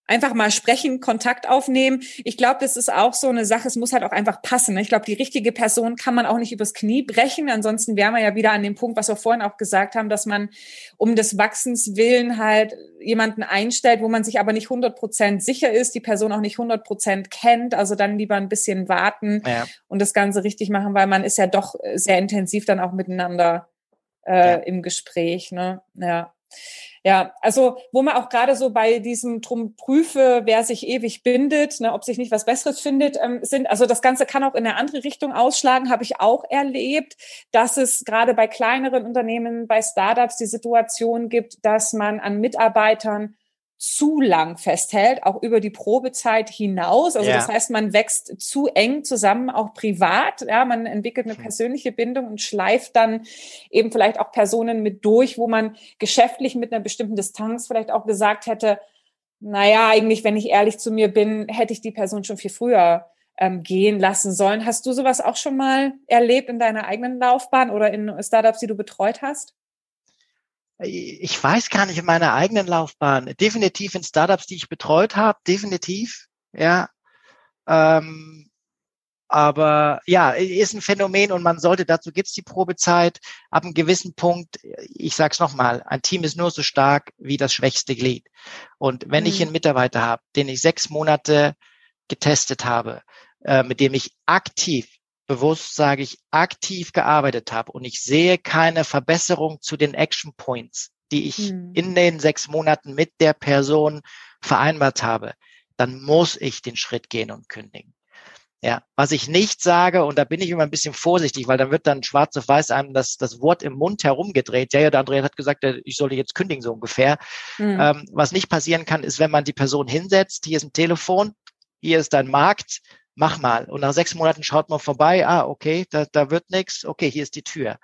einfach mal sprechen, Kontakt aufnehmen. Ich glaube, das ist auch so eine Sache, es muss halt auch einfach passen. Ne? Ich glaube, die richtige Person kann man auch nicht übers Knie brechen. Ansonsten wären wir ja wieder an dem Punkt, was wir vorhin auch gesagt haben, dass man um des Wachsens willen halt jemanden einstellt, wo man sich aber nicht 100 Prozent sicher ist, die Person auch nicht 100 Prozent kennt. Also dann lieber ein bisschen warten ja. und das Ganze richtig machen, weil man ist ja doch sehr intensiv dann auch miteinander äh, ja. im Gespräch. Ne? Ja. Ja, also wo man auch gerade so bei diesem drum prüfe, wer sich ewig bindet, ne, ob sich nicht was Besseres findet, ähm, sind, also das Ganze kann auch in eine andere Richtung ausschlagen, habe ich auch erlebt, dass es gerade bei kleineren Unternehmen, bei Startups die Situation gibt, dass man an Mitarbeitern zu lang festhält, auch über die Probezeit hinaus. Also ja. das heißt, man wächst zu eng zusammen, auch privat. Ja, man entwickelt eine hm. persönliche Bindung und schleift dann eben vielleicht auch Personen mit durch, wo man geschäftlich mit einer bestimmten Distanz vielleicht auch gesagt hätte, naja, eigentlich, wenn ich ehrlich zu mir bin, hätte ich die Person schon viel früher ähm, gehen lassen sollen. Hast du sowas auch schon mal erlebt in deiner eigenen Laufbahn oder in Startups, die du betreut hast? Ich weiß gar nicht in meiner eigenen Laufbahn, definitiv in Startups, die ich betreut habe, definitiv, ja. Ähm, aber ja, ist ein Phänomen und man sollte, dazu gibt's die Probezeit, ab einem gewissen Punkt, ich sag's nochmal, ein Team ist nur so stark wie das schwächste Glied. Und wenn mhm. ich einen Mitarbeiter habe, den ich sechs Monate getestet habe, äh, mit dem ich aktiv bewusst sage ich, aktiv gearbeitet habe und ich sehe keine Verbesserung zu den Action Points, die ich hm. in den sechs Monaten mit der Person vereinbart habe, dann muss ich den Schritt gehen und kündigen. Ja, was ich nicht sage, und da bin ich immer ein bisschen vorsichtig, weil dann wird dann schwarz auf weiß einem das, das Wort im Mund herumgedreht. Ja, ja, der Andreas hat gesagt, ich sollte jetzt kündigen, so ungefähr. Mhm. Ähm, was nicht passieren kann, ist, wenn man die Person hinsetzt, hier ist ein Telefon, hier ist dein Markt, mach mal. Und nach sechs Monaten schaut man vorbei, ah, okay, da, da wird nichts, okay, hier ist die Tür.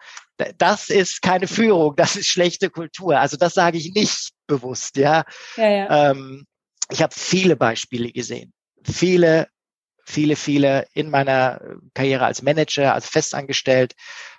Das ist keine Führung, das ist schlechte Kultur. Also das sage ich nicht bewusst, ja. ja, ja. Ähm, ich habe viele Beispiele gesehen. Viele viele, viele in meiner Karriere als Manager, als festangestellt,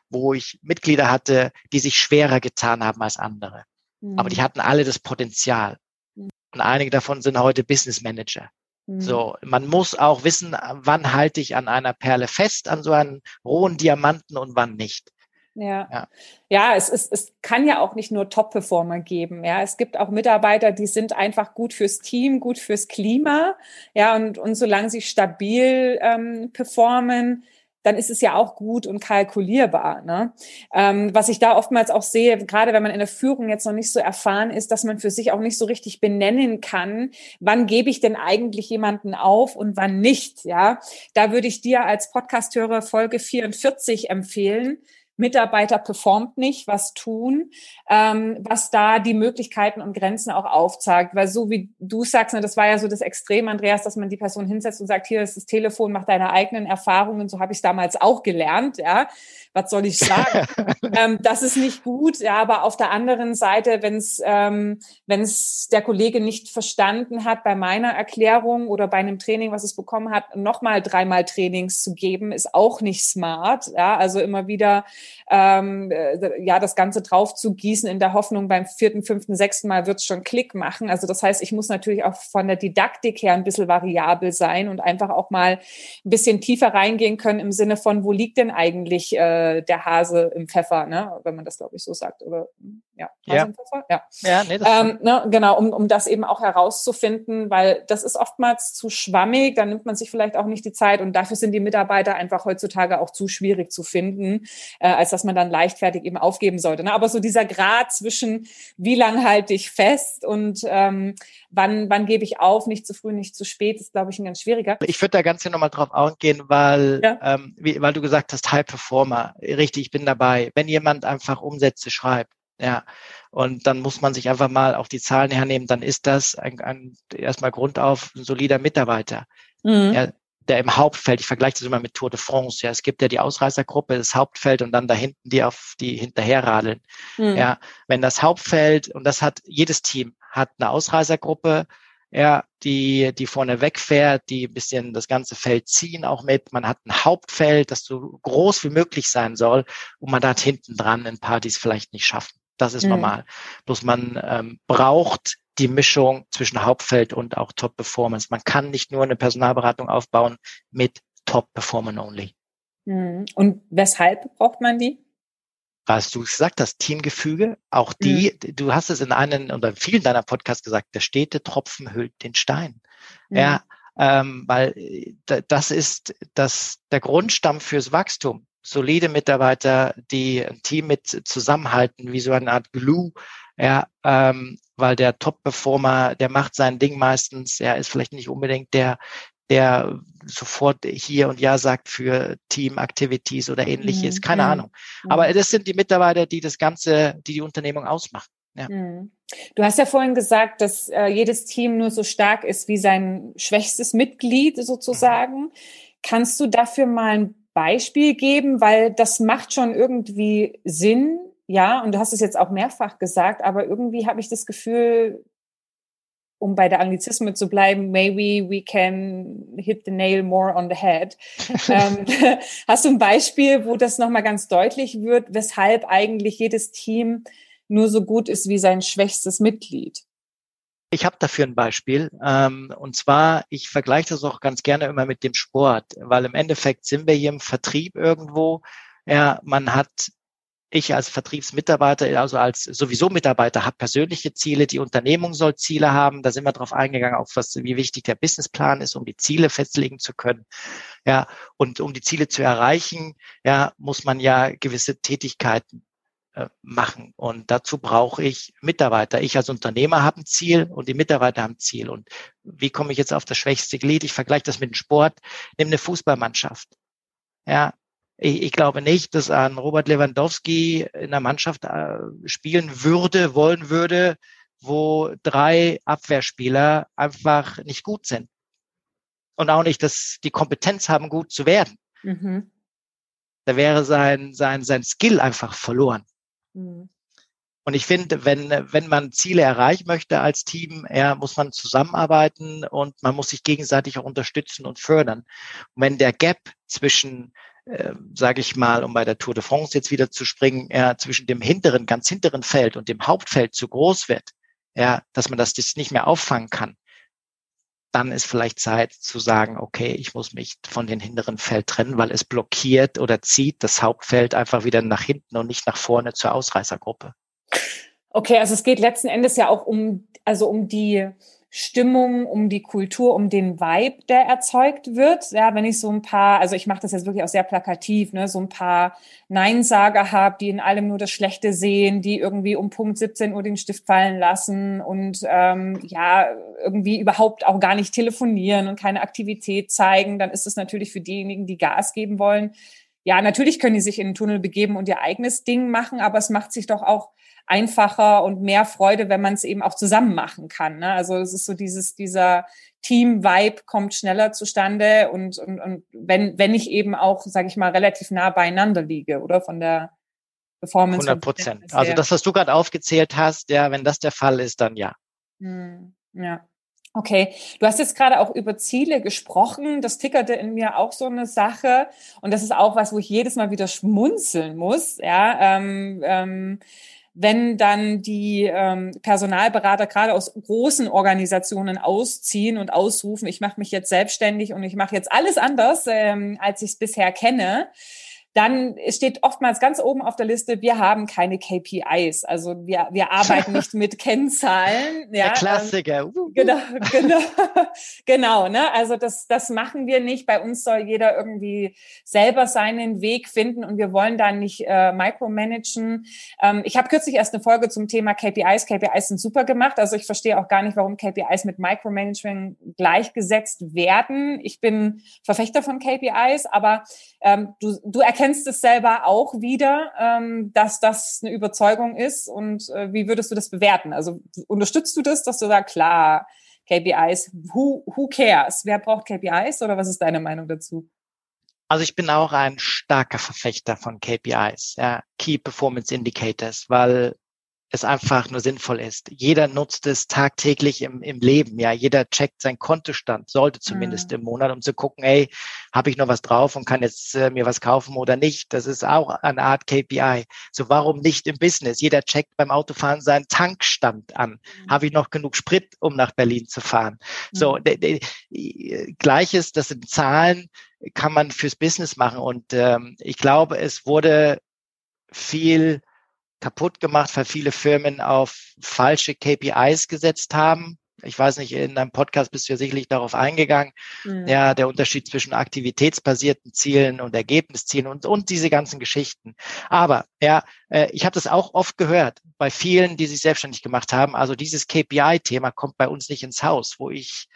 wo ich Mitglieder hatte, die sich schwerer getan haben als andere. Mhm. Aber die hatten alle das Potenzial. Mhm. Und einige davon sind heute Business Manager. Mhm. So, man muss auch wissen, wann halte ich an einer Perle fest, an so einem rohen Diamanten und wann nicht. Ja. ja, ja, es, ist, es kann ja auch nicht nur Top-Performer geben. Ja, es gibt auch Mitarbeiter, die sind einfach gut fürs Team, gut fürs Klima. Ja, und, und solange sie stabil ähm, performen, dann ist es ja auch gut und kalkulierbar. Ne? Ähm, was ich da oftmals auch sehe, gerade wenn man in der Führung jetzt noch nicht so erfahren ist, dass man für sich auch nicht so richtig benennen kann, wann gebe ich denn eigentlich jemanden auf und wann nicht. Ja, da würde ich dir als Podcasthörer Folge 44 empfehlen Mitarbeiter performt nicht, was tun, ähm, was da die Möglichkeiten und Grenzen auch aufzeigt. Weil so wie du sagst, ne, das war ja so das Extrem, Andreas, dass man die Person hinsetzt und sagt, hier ist das Telefon, mach deine eigenen Erfahrungen. So habe ich es damals auch gelernt. Ja, was soll ich sagen? ähm, das ist nicht gut. Ja, aber auf der anderen Seite, wenn es ähm, wenn es der Kollege nicht verstanden hat bei meiner Erklärung oder bei einem Training, was es bekommen hat, nochmal dreimal Trainings zu geben, ist auch nicht smart. Ja, also immer wieder ähm, äh, ja das Ganze drauf zu gießen in der Hoffnung, beim vierten, fünften, sechsten Mal wird es schon Klick machen. Also das heißt, ich muss natürlich auch von der Didaktik her ein bisschen variabel sein und einfach auch mal ein bisschen tiefer reingehen können im Sinne von, wo liegt denn eigentlich äh, der Hase im Pfeffer, ne? wenn man das, glaube ich, so sagt. Oder ja, Hase ja. im Pfeffer? Ja. ja nee, das ähm, ne, genau, um, um das eben auch herauszufinden, weil das ist oftmals zu schwammig, da nimmt man sich vielleicht auch nicht die Zeit und dafür sind die Mitarbeiter einfach heutzutage auch zu schwierig zu finden, äh, als dass man dann leichtfertig eben aufgeben sollte. Ne? Aber so dieser Grad zwischen, wie lang halte ich fest und ähm, wann, wann gebe ich auf, nicht zu früh, nicht zu spät, ist, glaube ich, ein ganz schwieriger. Ich würde da ganz hier nochmal drauf eingehen, weil, ja. ähm, wie, weil du gesagt hast, High Performer. Richtig, ich bin dabei. Wenn jemand einfach Umsätze schreibt, ja, und dann muss man sich einfach mal auch die Zahlen hernehmen, dann ist das ein, ein erstmal grundauf ein solider Mitarbeiter. Mhm. Ja, der im Hauptfeld, ich vergleiche das immer mit Tour de France, ja, es gibt ja die Ausreißergruppe, das Hauptfeld und dann da hinten die auf die hinterherradeln. Mhm. Ja, wenn das Hauptfeld, und das hat jedes Team, hat eine Ausreißergruppe, ja, die, die vorne wegfährt, die ein bisschen das ganze Feld ziehen auch mit. Man hat ein Hauptfeld, das so groß wie möglich sein soll und man hat hinten dran ein paar, die es vielleicht nicht schaffen. Das ist mhm. normal. Bloß man ähm, braucht die Mischung zwischen Hauptfeld und auch Top Performance. Man kann nicht nur eine Personalberatung aufbauen mit Top Performance only. Mhm. Und weshalb braucht man die? Was du gesagt hast, Teamgefüge, auch die, mhm. du hast es in einem oder in vielen deiner Podcasts gesagt, der stete Tropfen hüllt den Stein. Mhm. Ja, ähm, weil äh, das ist das, der Grundstamm fürs Wachstum. Solide Mitarbeiter, die ein Team mit zusammenhalten, wie so eine Art Glue, ja, ähm, weil der Top-Performer, der macht sein Ding meistens, er ist vielleicht nicht unbedingt der, der sofort hier und ja sagt für Team-Activities oder ähnliches, mhm. keine mhm. Ahnung. Aber mhm. das sind die Mitarbeiter, die das Ganze, die die Unternehmung ausmachen. Ja. Mhm. Du hast ja vorhin gesagt, dass äh, jedes Team nur so stark ist wie sein schwächstes Mitglied sozusagen. Mhm. Kannst du dafür mal ein Beispiel geben? Weil das macht schon irgendwie Sinn, ja, und du hast es jetzt auch mehrfach gesagt, aber irgendwie habe ich das Gefühl, um bei der Anglizisme zu bleiben, maybe we can hit the nail more on the head. ähm, hast du ein Beispiel, wo das nochmal ganz deutlich wird, weshalb eigentlich jedes Team nur so gut ist wie sein schwächstes Mitglied? Ich habe dafür ein Beispiel. Ähm, und zwar, ich vergleiche das auch ganz gerne immer mit dem Sport, weil im Endeffekt sind wir hier im Vertrieb irgendwo. Ja, man hat ich als Vertriebsmitarbeiter, also als sowieso Mitarbeiter, habe persönliche Ziele. Die Unternehmung soll Ziele haben. Da sind wir drauf eingegangen, auf was, wie wichtig der Businessplan ist, um die Ziele festlegen zu können. Ja, und um die Ziele zu erreichen, ja, muss man ja gewisse Tätigkeiten machen. Und dazu brauche ich Mitarbeiter. Ich als Unternehmer habe ein Ziel und die Mitarbeiter haben ein Ziel. Und wie komme ich jetzt auf das schwächste Glied? Ich vergleiche das mit dem Sport. Nimm eine Fußballmannschaft. Ja, ich, ich glaube nicht, dass ein Robert Lewandowski in einer Mannschaft äh, spielen würde, wollen würde, wo drei Abwehrspieler einfach nicht gut sind. Und auch nicht, dass die Kompetenz haben, gut zu werden. Mhm. Da wäre sein, sein, sein Skill einfach verloren. Mhm. Und ich finde, wenn, wenn man Ziele erreichen möchte als Team, ja, muss man zusammenarbeiten und man muss sich gegenseitig auch unterstützen und fördern. Und wenn der Gap zwischen, äh, sage ich mal, um bei der Tour de France jetzt wieder zu springen, ja, zwischen dem hinteren, ganz hinteren Feld und dem Hauptfeld zu groß wird, ja, dass man das, das nicht mehr auffangen kann, dann ist vielleicht Zeit zu sagen, okay, ich muss mich von den hinteren Feld trennen, weil es blockiert oder zieht das Hauptfeld einfach wieder nach hinten und nicht nach vorne zur Ausreißergruppe. Okay, also es geht letzten Endes ja auch um, also um die Stimmung, um die Kultur, um den Vibe, der erzeugt wird. Ja, wenn ich so ein paar, also ich mache das jetzt wirklich auch sehr plakativ, ne, so ein paar Neinsager habe, die in allem nur das Schlechte sehen, die irgendwie um Punkt 17 Uhr den Stift fallen lassen und ähm, ja, irgendwie überhaupt auch gar nicht telefonieren und keine Aktivität zeigen, dann ist es natürlich für diejenigen, die Gas geben wollen. Ja, natürlich können die sich in den Tunnel begeben und ihr eigenes Ding machen, aber es macht sich doch auch einfacher und mehr Freude, wenn man es eben auch zusammen machen kann. Ne? Also es ist so dieses, dieser Team-Vibe kommt schneller zustande und, und, und wenn, wenn ich eben auch, sage ich mal, relativ nah beieinander liege, oder von der Performance. 100 Prozent. Also das, was du gerade aufgezählt hast, ja, wenn das der Fall ist, dann ja. Hm, ja. Okay, du hast jetzt gerade auch über Ziele gesprochen. Das tickerte in mir auch so eine Sache. Und das ist auch was, wo ich jedes Mal wieder schmunzeln muss. Ja, ähm, ähm, wenn dann die ähm, Personalberater gerade aus großen Organisationen ausziehen und ausrufen, ich mache mich jetzt selbstständig und ich mache jetzt alles anders, ähm, als ich es bisher kenne, dann steht oftmals ganz oben auf der Liste, wir haben keine KPIs. Also wir, wir arbeiten nicht mit Kennzahlen. Ja, der Klassiker. Ähm, genau, genau, genau. Ne? Also das, das machen wir nicht. Bei uns soll jeder irgendwie selber seinen Weg finden und wir wollen da nicht äh, micromanagen. Ähm, ich habe kürzlich erst eine Folge zum Thema KPIs. KPIs sind super gemacht. Also ich verstehe auch gar nicht, warum KPIs mit Micromanagement gleichgesetzt werden. Ich bin Verfechter von KPIs, aber ähm, du, du erkennst es selber auch wieder, ähm, dass das eine Überzeugung ist. Und äh, wie würdest du das bewerten? Also unterstützt du das, dass du sagst, klar, KPIs, who, who cares? Wer braucht KPIs oder was ist deine Meinung dazu? Also ich bin auch ein starker Verfechter von KPIs, ja, Key Performance Indicators, weil es einfach nur sinnvoll ist. Jeder nutzt es tagtäglich im, im Leben. Ja, jeder checkt seinen Kontostand, sollte zumindest mhm. im Monat, um zu gucken, hey, habe ich noch was drauf und kann jetzt äh, mir was kaufen oder nicht. Das ist auch eine Art KPI. So warum nicht im Business? Jeder checkt beim Autofahren seinen Tankstand an. Mhm. Habe ich noch genug Sprit, um nach Berlin zu fahren? Mhm. So gleiches, das sind Zahlen, kann man fürs Business machen. Und ähm, ich glaube, es wurde viel kaputt gemacht, weil viele Firmen auf falsche KPIs gesetzt haben. Ich weiß nicht, in deinem Podcast bist du ja sicherlich darauf eingegangen. Mhm. Ja, der Unterschied zwischen aktivitätsbasierten Zielen und Ergebniszielen und, und diese ganzen Geschichten. Aber ja, äh, ich habe das auch oft gehört bei vielen, die sich selbstständig gemacht haben. Also dieses KPI-Thema kommt bei uns nicht ins Haus, wo ich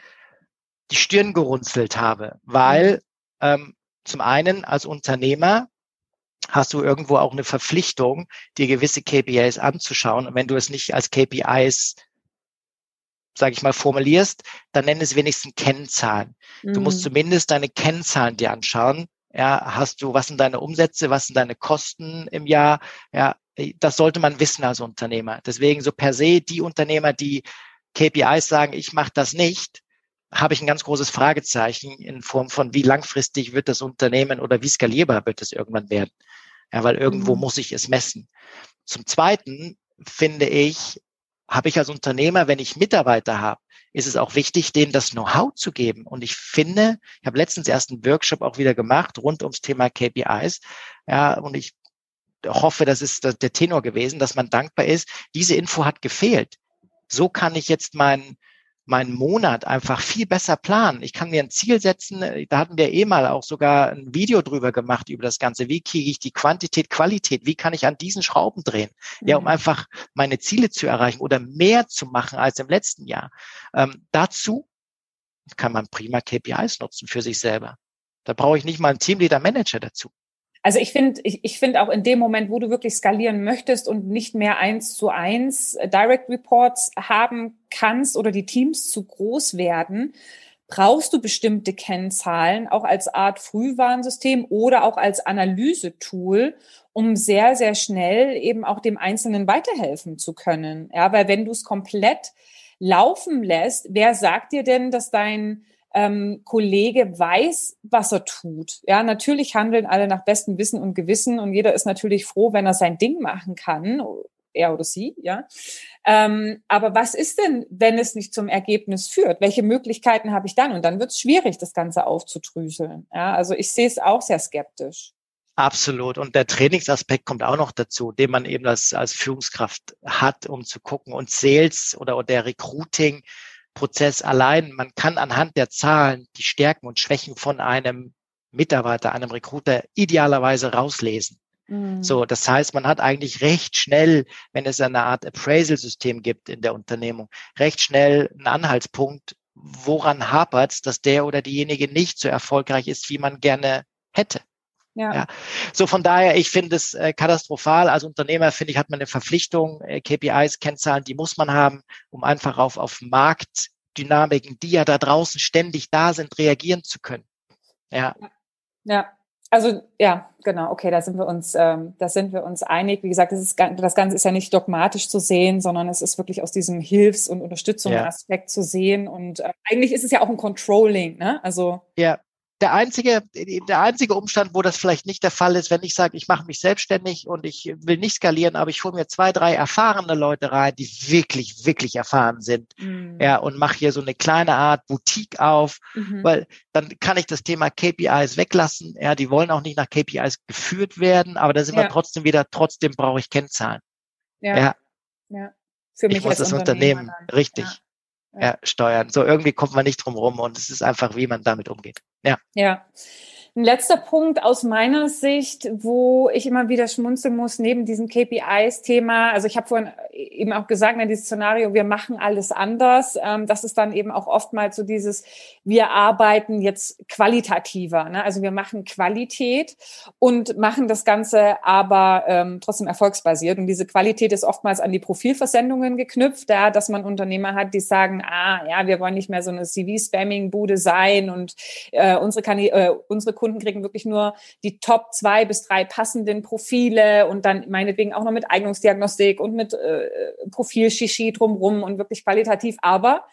die Stirn gerunzelt habe, weil mhm. ähm, zum einen als Unternehmer hast du irgendwo auch eine Verpflichtung, dir gewisse KPIs anzuschauen. Und wenn du es nicht als KPIs sage ich mal, formulierst, dann nenn es wenigstens Kennzahlen. Mhm. Du musst mhm. zumindest deine Kennzahlen dir anschauen. Ja, hast du, was sind deine Umsätze, was sind deine Kosten im Jahr? Ja, das sollte man wissen als Unternehmer. Deswegen so per se die Unternehmer, die KPIs sagen, ich mache das nicht, habe ich ein ganz großes Fragezeichen in Form von, wie langfristig wird das Unternehmen oder wie skalierbar wird es irgendwann werden. Ja, weil irgendwo mhm. muss ich es messen. Zum Zweiten finde ich, habe ich als Unternehmer, wenn ich Mitarbeiter habe, ist es auch wichtig, denen das Know-how zu geben. Und ich finde, ich habe letztens erst einen Workshop auch wieder gemacht rund ums Thema KPIs. Ja, und ich hoffe, das ist der Tenor gewesen, dass man dankbar ist. Diese Info hat gefehlt. So kann ich jetzt meinen meinen Monat einfach viel besser planen. Ich kann mir ein Ziel setzen. Da hatten wir eh mal auch sogar ein Video drüber gemacht über das Ganze. Wie kriege ich die Quantität, Qualität? Wie kann ich an diesen Schrauben drehen? Ja, um mhm. einfach meine Ziele zu erreichen oder mehr zu machen als im letzten Jahr. Ähm, dazu kann man prima KPIs nutzen für sich selber. Da brauche ich nicht mal einen Teamleader Manager dazu. Also ich finde, ich, ich finde auch in dem Moment, wo du wirklich skalieren möchtest und nicht mehr eins zu eins Direct Reports haben kannst oder die Teams zu groß werden, brauchst du bestimmte Kennzahlen auch als Art Frühwarnsystem oder auch als Analysetool, um sehr, sehr schnell eben auch dem Einzelnen weiterhelfen zu können. Ja, weil wenn du es komplett laufen lässt, wer sagt dir denn, dass dein ähm, Kollege weiß, was er tut. Ja, natürlich handeln alle nach bestem Wissen und Gewissen und jeder ist natürlich froh, wenn er sein Ding machen kann, er oder sie, ja. Ähm, aber was ist denn, wenn es nicht zum Ergebnis führt? Welche Möglichkeiten habe ich dann? Und dann wird es schwierig, das Ganze aufzudrüseln. Ja, also ich sehe es auch sehr skeptisch. Absolut. Und der Trainingsaspekt kommt auch noch dazu, den man eben als, als Führungskraft hat, um zu gucken. Und Sales oder, oder der Recruiting, Prozess allein. Man kann anhand der Zahlen die Stärken und Schwächen von einem Mitarbeiter, einem Recruiter idealerweise rauslesen. Mhm. So, das heißt, man hat eigentlich recht schnell, wenn es eine Art Appraisal-System gibt in der Unternehmung, recht schnell einen Anhaltspunkt, woran hapert es, dass der oder diejenige nicht so erfolgreich ist, wie man gerne hätte. Ja. ja. So von daher, ich finde es äh, katastrophal. Als Unternehmer finde ich, hat man eine Verpflichtung, äh, KPIs, Kennzahlen, die muss man haben, um einfach auf, auf Marktdynamiken, die ja da draußen ständig da sind, reagieren zu können. Ja. Ja. Also ja, genau, okay, da sind wir uns, ähm, da sind wir uns einig. Wie gesagt, das, ist, das Ganze ist ja nicht dogmatisch zu sehen, sondern es ist wirklich aus diesem Hilfs- und Unterstützungsaspekt ja. zu sehen. Und äh, eigentlich ist es ja auch ein Controlling, ne? Also ja, der einzige, der einzige Umstand, wo das vielleicht nicht der Fall ist, wenn ich sage, ich mache mich selbstständig und ich will nicht skalieren, aber ich hole mir zwei, drei erfahrene Leute rein, die wirklich, wirklich erfahren sind, mhm. ja, und mache hier so eine kleine Art Boutique auf, mhm. weil dann kann ich das Thema KPIs weglassen. Ja, die wollen auch nicht nach KPIs geführt werden, aber da sind ja. wir trotzdem wieder, trotzdem brauche ich Kennzahlen. Ja. ja. ja. Für mich ich muss das Unternehmen richtig. Ja steuern. So irgendwie kommt man nicht drum rum und es ist einfach, wie man damit umgeht. Ja. Ja. Ein letzter Punkt aus meiner Sicht, wo ich immer wieder schmunzeln muss, neben diesem KPIs-Thema. Also ich habe vorhin eben auch gesagt, in dieses Szenario, wir machen alles anders. Ähm, das ist dann eben auch oftmals so dieses, wir arbeiten jetzt qualitativer. Ne? Also wir machen Qualität und machen das Ganze aber ähm, trotzdem erfolgsbasiert. Und diese Qualität ist oftmals an die Profilversendungen geknüpft, ja, dass man Unternehmer hat, die sagen, ah, ja, wir wollen nicht mehr so eine CV-Spamming-Bude sein und äh, unsere, äh, unsere Kunden kriegen wirklich nur die Top zwei bis drei passenden Profile und dann meinetwegen auch noch mit Eignungsdiagnostik und mit äh, Profil-Shishi drumrum und wirklich qualitativ, aber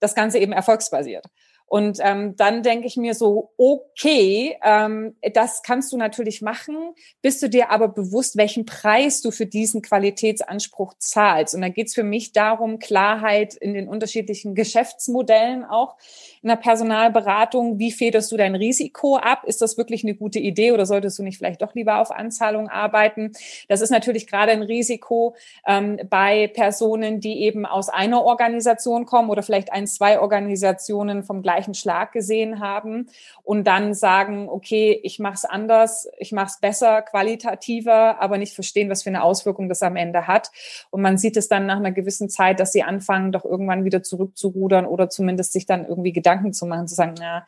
das Ganze eben erfolgsbasiert. Und ähm, dann denke ich mir so, okay, ähm, das kannst du natürlich machen, bist du dir aber bewusst, welchen Preis du für diesen Qualitätsanspruch zahlst. Und da geht es für mich darum, Klarheit in den unterschiedlichen Geschäftsmodellen auch in der Personalberatung. Wie federst du dein Risiko ab? Ist das wirklich eine gute Idee oder solltest du nicht vielleicht doch lieber auf Anzahlung arbeiten? Das ist natürlich gerade ein Risiko ähm, bei Personen, die eben aus einer Organisation kommen oder vielleicht ein, zwei Organisationen vom gleichen gleichen Schlag gesehen haben und dann sagen, okay, ich mache es anders, ich mache es besser, qualitativer, aber nicht verstehen, was für eine Auswirkung das am Ende hat. Und man sieht es dann nach einer gewissen Zeit, dass sie anfangen, doch irgendwann wieder zurückzurudern oder zumindest sich dann irgendwie Gedanken zu machen, zu sagen, na,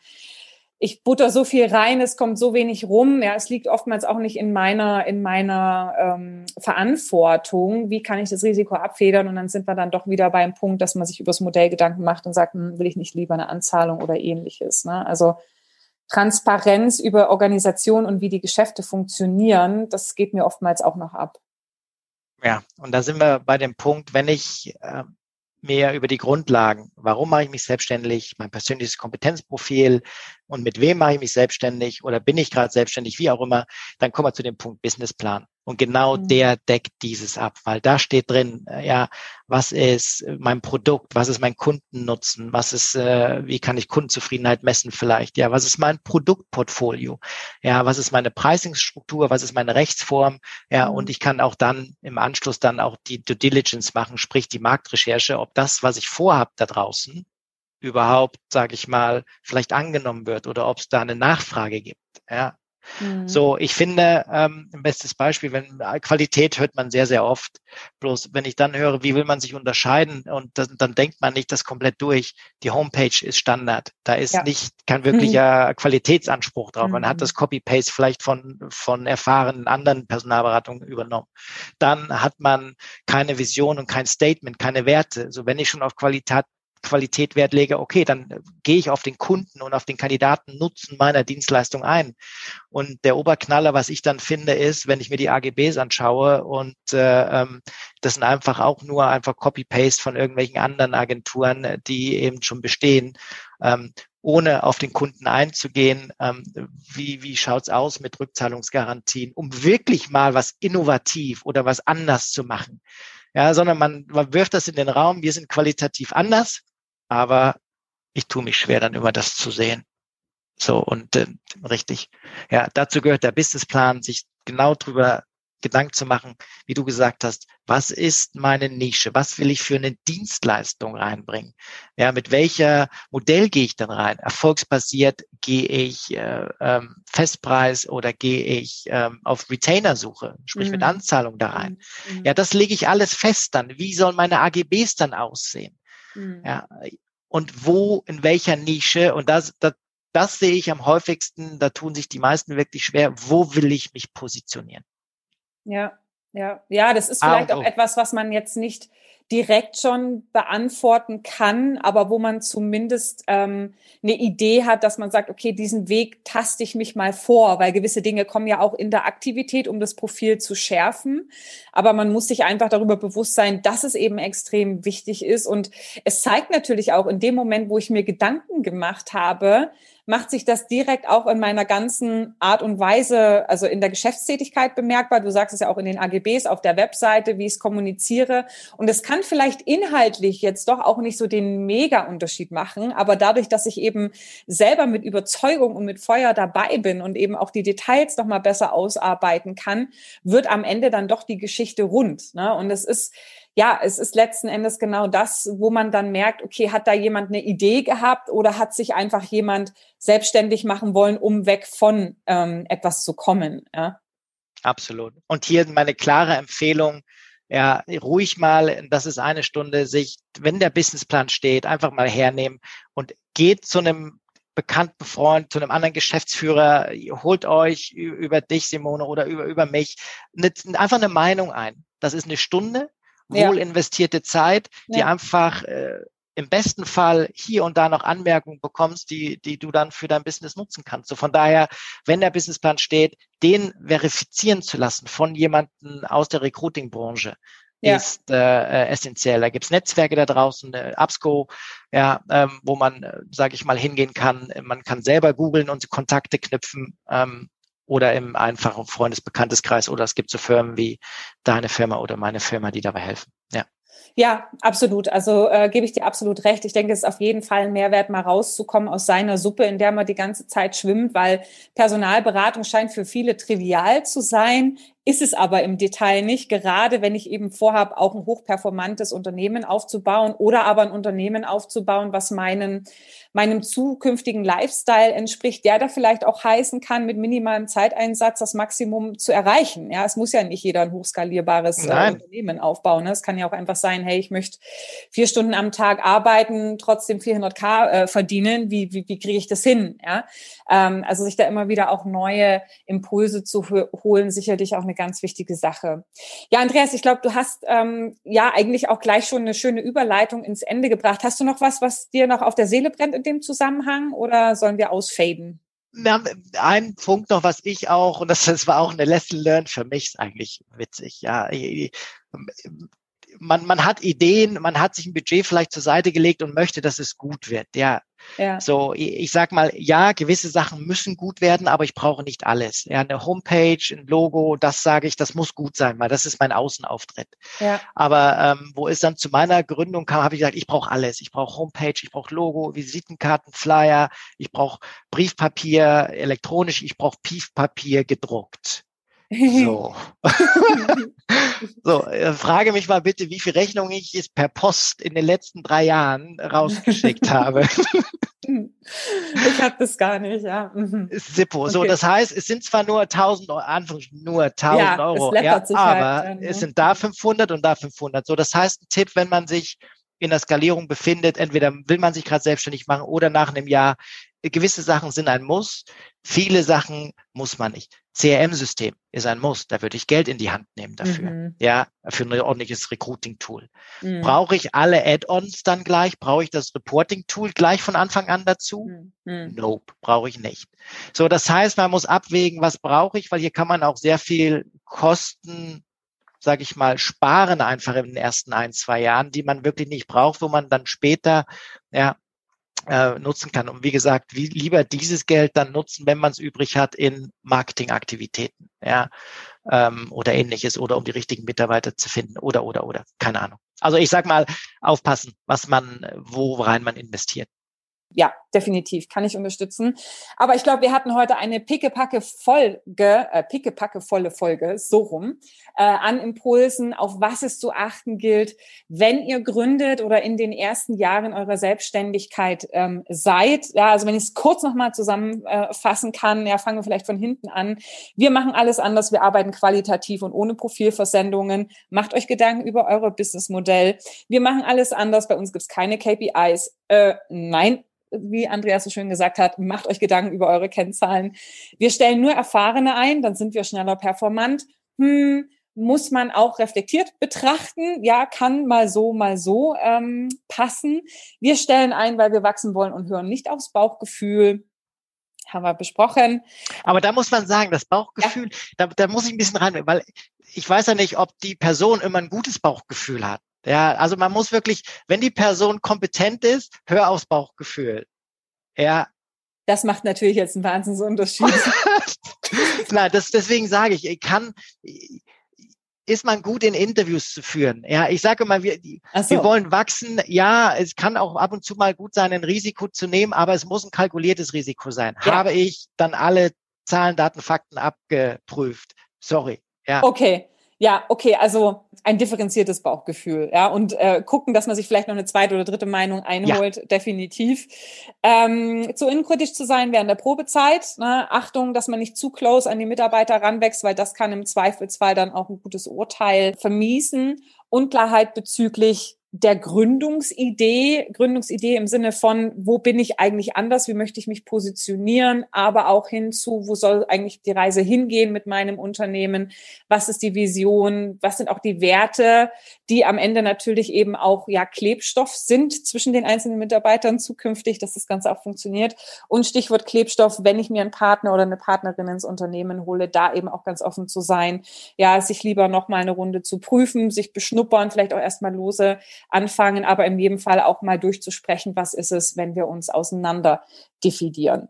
ich butter so viel rein, es kommt so wenig rum. Ja, es liegt oftmals auch nicht in meiner in meiner ähm, Verantwortung. Wie kann ich das Risiko abfedern? Und dann sind wir dann doch wieder beim Punkt, dass man sich über das Modell Gedanken macht und sagt, hm, will ich nicht lieber eine Anzahlung oder ähnliches. Ne? Also Transparenz über Organisation und wie die Geschäfte funktionieren, das geht mir oftmals auch noch ab. Ja, und da sind wir bei dem Punkt, wenn ich äh, mehr über die Grundlagen. Warum mache ich mich selbstständig? Mein persönliches Kompetenzprofil und mit wem mache ich mich selbstständig oder bin ich gerade selbstständig, wie auch immer. Dann kommen wir zu dem Punkt Businessplan. Und genau mhm. der deckt dieses ab, weil da steht drin, äh, ja, was ist mein Produkt, was ist mein Kundennutzen, was ist, äh, wie kann ich Kundenzufriedenheit messen vielleicht, ja, was ist mein Produktportfolio, ja, was ist meine Pricingstruktur, was ist meine Rechtsform, ja, mhm. und ich kann auch dann im Anschluss dann auch die Due Diligence machen, sprich die Marktrecherche, ob das, was ich vorhabe da draußen, überhaupt, sage ich mal, vielleicht angenommen wird oder ob es da eine Nachfrage gibt. Ja, Mhm. So, ich finde, ähm, ein bestes Beispiel, wenn äh, Qualität hört man sehr, sehr oft. Bloß wenn ich dann höre, wie will man sich unterscheiden und das, dann denkt man nicht das komplett durch. Die Homepage ist Standard. Da ist ja. nicht kein wirklicher mhm. Qualitätsanspruch drauf. Man hat das mhm. Copy-Paste vielleicht von, von erfahrenen anderen Personalberatungen übernommen. Dann hat man keine Vision und kein Statement, keine Werte. So, wenn ich schon auf Qualität, Qualität Wert lege, okay, dann äh, gehe ich auf den Kunden und auf den Kandidaten Nutzen meiner Dienstleistung ein. Und der Oberknaller, was ich dann finde, ist, wenn ich mir die AGBs anschaue und äh, ähm, das sind einfach auch nur einfach Copy-Paste von irgendwelchen anderen Agenturen, die eben schon bestehen. Ähm, ohne auf den Kunden einzugehen, ähm, wie, wie schaut's aus mit Rückzahlungsgarantien, um wirklich mal was innovativ oder was anders zu machen. Ja, sondern man, man wirft das in den Raum, wir sind qualitativ anders aber ich tue mich schwer, dann immer das zu sehen. So, und äh, richtig. Ja, dazu gehört der Businessplan, sich genau drüber Gedanken zu machen, wie du gesagt hast, was ist meine Nische? Was will ich für eine Dienstleistung reinbringen? Ja, mit welcher Modell gehe ich dann rein? Erfolgsbasiert gehe ich äh, ähm, Festpreis oder gehe ich ähm, auf Retainer-Suche, sprich mhm. mit Anzahlung da rein? Mhm. Ja, das lege ich alles fest dann. Wie sollen meine AGBs dann aussehen? Mhm. Ja, und wo, in welcher Nische, und das, das, das sehe ich am häufigsten, da tun sich die meisten wirklich schwer, wo will ich mich positionieren? Ja, ja, ja, das ist vielleicht ah, auch etwas, was man jetzt nicht direkt schon beantworten kann, aber wo man zumindest ähm, eine Idee hat, dass man sagt, okay, diesen Weg taste ich mich mal vor, weil gewisse Dinge kommen ja auch in der Aktivität, um das Profil zu schärfen. Aber man muss sich einfach darüber bewusst sein, dass es eben extrem wichtig ist. Und es zeigt natürlich auch in dem Moment, wo ich mir Gedanken gemacht habe, macht sich das direkt auch in meiner ganzen Art und Weise, also in der Geschäftstätigkeit bemerkbar. Du sagst es ja auch in den AGBs auf der Webseite, wie ich es kommuniziere. Und es kann vielleicht inhaltlich jetzt doch auch nicht so den Mega-Unterschied machen, aber dadurch, dass ich eben selber mit Überzeugung und mit Feuer dabei bin und eben auch die Details noch mal besser ausarbeiten kann, wird am Ende dann doch die Geschichte rund. Ne? Und es ist ja, es ist letzten Endes genau das, wo man dann merkt, okay, hat da jemand eine Idee gehabt oder hat sich einfach jemand selbstständig machen wollen, um weg von ähm, etwas zu kommen. Ja? Absolut. Und hier meine klare Empfehlung, ja, ruhig mal, das ist eine Stunde, sich, wenn der Businessplan steht, einfach mal hernehmen und geht zu einem bekannten Freund, zu einem anderen Geschäftsführer, holt euch über dich, Simone, oder über, über mich, eine, einfach eine Meinung ein. Das ist eine Stunde, wohl investierte Zeit, die einfach äh, im besten Fall hier und da noch Anmerkungen bekommst, die, die du dann für dein Business nutzen kannst. So von daher, wenn der Businessplan steht, den verifizieren zu lassen von jemandem aus der Recruiting-Branche, ja. ist äh, äh, essentiell. Da gibt's Netzwerke da draußen, äh, Absco, ja, ähm, wo man, äh, sage ich mal, hingehen kann. Man kann selber googeln und Kontakte knüpfen. Ähm, oder im einfachen Freundesbekannteskreis oder es gibt so Firmen wie deine Firma oder meine Firma, die dabei helfen. Ja. Ja, absolut. Also äh, gebe ich dir absolut recht. Ich denke, es ist auf jeden Fall ein Mehrwert, mal rauszukommen aus seiner Suppe, in der man die ganze Zeit schwimmt, weil Personalberatung scheint für viele trivial zu sein, ist es aber im Detail nicht, gerade wenn ich eben vorhabe, auch ein hochperformantes Unternehmen aufzubauen oder aber ein Unternehmen aufzubauen, was meinen meinem zukünftigen Lifestyle entspricht, der da vielleicht auch heißen kann, mit minimalem Zeiteinsatz das Maximum zu erreichen. Ja, es muss ja nicht jeder ein hochskalierbares äh, Unternehmen aufbauen. Ne? Es kann ja auch einfach sein, hey, ich möchte vier Stunden am Tag arbeiten, trotzdem 400k äh, verdienen. Wie, wie, wie kriege ich das hin? Ja, ähm, also sich da immer wieder auch neue Impulse zu holen, sicherlich auch eine ganz wichtige Sache. Ja, Andreas, ich glaube, du hast ähm, ja eigentlich auch gleich schon eine schöne Überleitung ins Ende gebracht. Hast du noch was, was dir noch auf der Seele brennt dem Zusammenhang oder sollen wir ausfaden? Na, ein Punkt noch, was ich auch, und das, das war auch eine Lesson learned für mich, ist eigentlich witzig, ja man, man hat Ideen, man hat sich ein Budget vielleicht zur Seite gelegt und möchte, dass es gut wird. Ja. ja. So, ich, ich sag mal, ja, gewisse Sachen müssen gut werden, aber ich brauche nicht alles. Ja, eine Homepage, ein Logo, das sage ich, das muss gut sein, weil das ist mein Außenauftritt. Ja. Aber ähm, wo es dann zu meiner Gründung kam, habe ich gesagt, ich brauche alles. Ich brauche Homepage, ich brauche Logo, Visitenkarten, Flyer, ich brauche Briefpapier elektronisch, ich brauche Piefpapier gedruckt. So. So, äh, frage mich mal bitte, wie viel Rechnung ich jetzt per Post in den letzten drei Jahren rausgeschickt habe. Ich habe das gar nicht, ja. Mhm. Sippo. Okay. So, das heißt, es sind zwar nur 1000 Euro, nur 1000 ja, Euro, ja, halt aber halt dann, es sind da 500 und da 500. So, das heißt, ein Tipp, wenn man sich in der Skalierung befindet, entweder will man sich gerade selbstständig machen oder nach einem Jahr, gewisse Sachen sind ein Muss, viele Sachen muss man nicht. CRM-System ist ein Muss, da würde ich Geld in die Hand nehmen dafür, mhm. ja, für ein ordentliches Recruiting-Tool. Mhm. Brauche ich alle Add-ons dann gleich? Brauche ich das Reporting-Tool gleich von Anfang an dazu? Mhm. Nope, brauche ich nicht. So, das heißt, man muss abwägen, was brauche ich, weil hier kann man auch sehr viel Kosten sage ich mal, sparen einfach in den ersten ein, zwei Jahren, die man wirklich nicht braucht, wo man dann später ja, äh, nutzen kann. Und wie gesagt, wie lieber dieses Geld dann nutzen, wenn man es übrig hat, in Marketingaktivitäten, ja, ähm, oder ähnliches, oder um die richtigen Mitarbeiter zu finden, oder, oder, oder, keine Ahnung. Also ich sag mal, aufpassen, was man, wo rein man investiert ja, definitiv, kann ich unterstützen. Aber ich glaube, wir hatten heute eine pickepacke Folge, äh, pickepacke volle Folge, so rum, äh, an Impulsen, auf was es zu achten gilt, wenn ihr gründet oder in den ersten Jahren eurer Selbstständigkeit ähm, seid. Ja, also wenn ich es kurz nochmal zusammenfassen äh, kann, ja, fangen wir vielleicht von hinten an. Wir machen alles anders, wir arbeiten qualitativ und ohne Profilversendungen. Macht euch Gedanken über euer Businessmodell. Wir machen alles anders, bei uns gibt es keine KPIs. Äh, nein, wie Andreas so schön gesagt hat, macht euch Gedanken über eure Kennzahlen. Wir stellen nur Erfahrene ein, dann sind wir schneller performant. Hm, muss man auch reflektiert betrachten. Ja, kann mal so, mal so ähm, passen. Wir stellen ein, weil wir wachsen wollen und hören nicht aufs Bauchgefühl. Haben wir besprochen. Aber da muss man sagen, das Bauchgefühl, ja. da, da muss ich ein bisschen rein, weil ich weiß ja nicht, ob die Person immer ein gutes Bauchgefühl hat. Ja, also man muss wirklich, wenn die Person kompetent ist, hör aufs Bauchgefühl. Ja. Das macht natürlich jetzt einen Wahnsinnsunterschied. Nein, das, deswegen sage ich, ich kann, ist man gut in Interviews zu führen. Ja, ich sage mal, wir, so. wir wollen wachsen. Ja, es kann auch ab und zu mal gut sein, ein Risiko zu nehmen, aber es muss ein kalkuliertes Risiko sein. Ja. Habe ich dann alle Zahlen, Daten, Fakten abgeprüft? Sorry. Ja. Okay. Ja, okay, also ein differenziertes Bauchgefühl, ja, und äh, gucken, dass man sich vielleicht noch eine zweite oder dritte Meinung einholt, ja. definitiv. Ähm, zu innenkritisch zu sein während der Probezeit, ne? Achtung, dass man nicht zu close an die Mitarbeiter ranwächst, weil das kann im Zweifelsfall dann auch ein gutes Urteil vermiesen. Unklarheit bezüglich der Gründungsidee, Gründungsidee im Sinne von, wo bin ich eigentlich anders, wie möchte ich mich positionieren, aber auch hinzu, wo soll eigentlich die Reise hingehen mit meinem Unternehmen, was ist die Vision, was sind auch die Werte, die am Ende natürlich eben auch ja Klebstoff sind zwischen den einzelnen Mitarbeitern zukünftig, dass das Ganze auch funktioniert. Und Stichwort Klebstoff, wenn ich mir einen Partner oder eine Partnerin ins Unternehmen hole, da eben auch ganz offen zu sein, ja, sich lieber noch mal eine Runde zu prüfen, sich beschnuppern, vielleicht auch erstmal lose anfangen, aber in jedem Fall auch mal durchzusprechen, was ist es, wenn wir uns auseinander dividieren.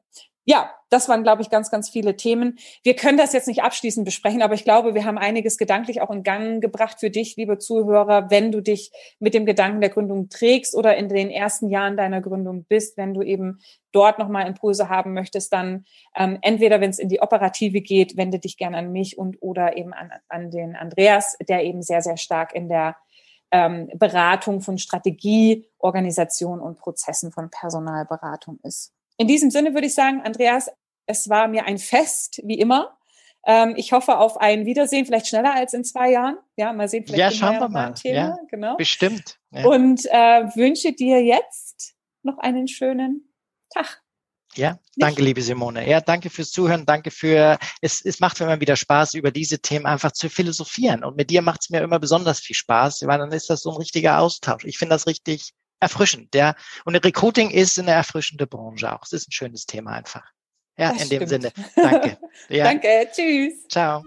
Ja, das waren, glaube ich, ganz, ganz viele Themen. Wir können das jetzt nicht abschließend besprechen, aber ich glaube, wir haben einiges gedanklich auch in Gang gebracht für dich, liebe Zuhörer, wenn du dich mit dem Gedanken der Gründung trägst oder in den ersten Jahren deiner Gründung bist, wenn du eben dort nochmal Impulse haben möchtest, dann ähm, entweder, wenn es in die Operative geht, wende dich gerne an mich und oder eben an, an den Andreas, der eben sehr, sehr stark in der ähm, Beratung von Strategie, Organisation und Prozessen von Personalberatung ist. In diesem Sinne würde ich sagen, Andreas, es war mir ein Fest, wie immer. Ähm, ich hoffe auf ein Wiedersehen, vielleicht schneller als in zwei Jahren. Ja, mal sehen. Vielleicht ja, schauen wir mal. Thema. Ja, genau. Bestimmt. Ja. Und äh, wünsche dir jetzt noch einen schönen Tag. Ja, danke, liebe Simone. Ja, danke fürs Zuhören. Danke für, es, es macht mir immer wieder Spaß, über diese Themen einfach zu philosophieren. Und mit dir macht es mir immer besonders viel Spaß, weil dann ist das so ein richtiger Austausch. Ich finde das richtig erfrischend, ja. Und Recruiting ist eine erfrischende Branche auch. Es ist ein schönes Thema einfach. Ja, das in stimmt. dem Sinne. Danke. Ja. danke. Tschüss. Ciao.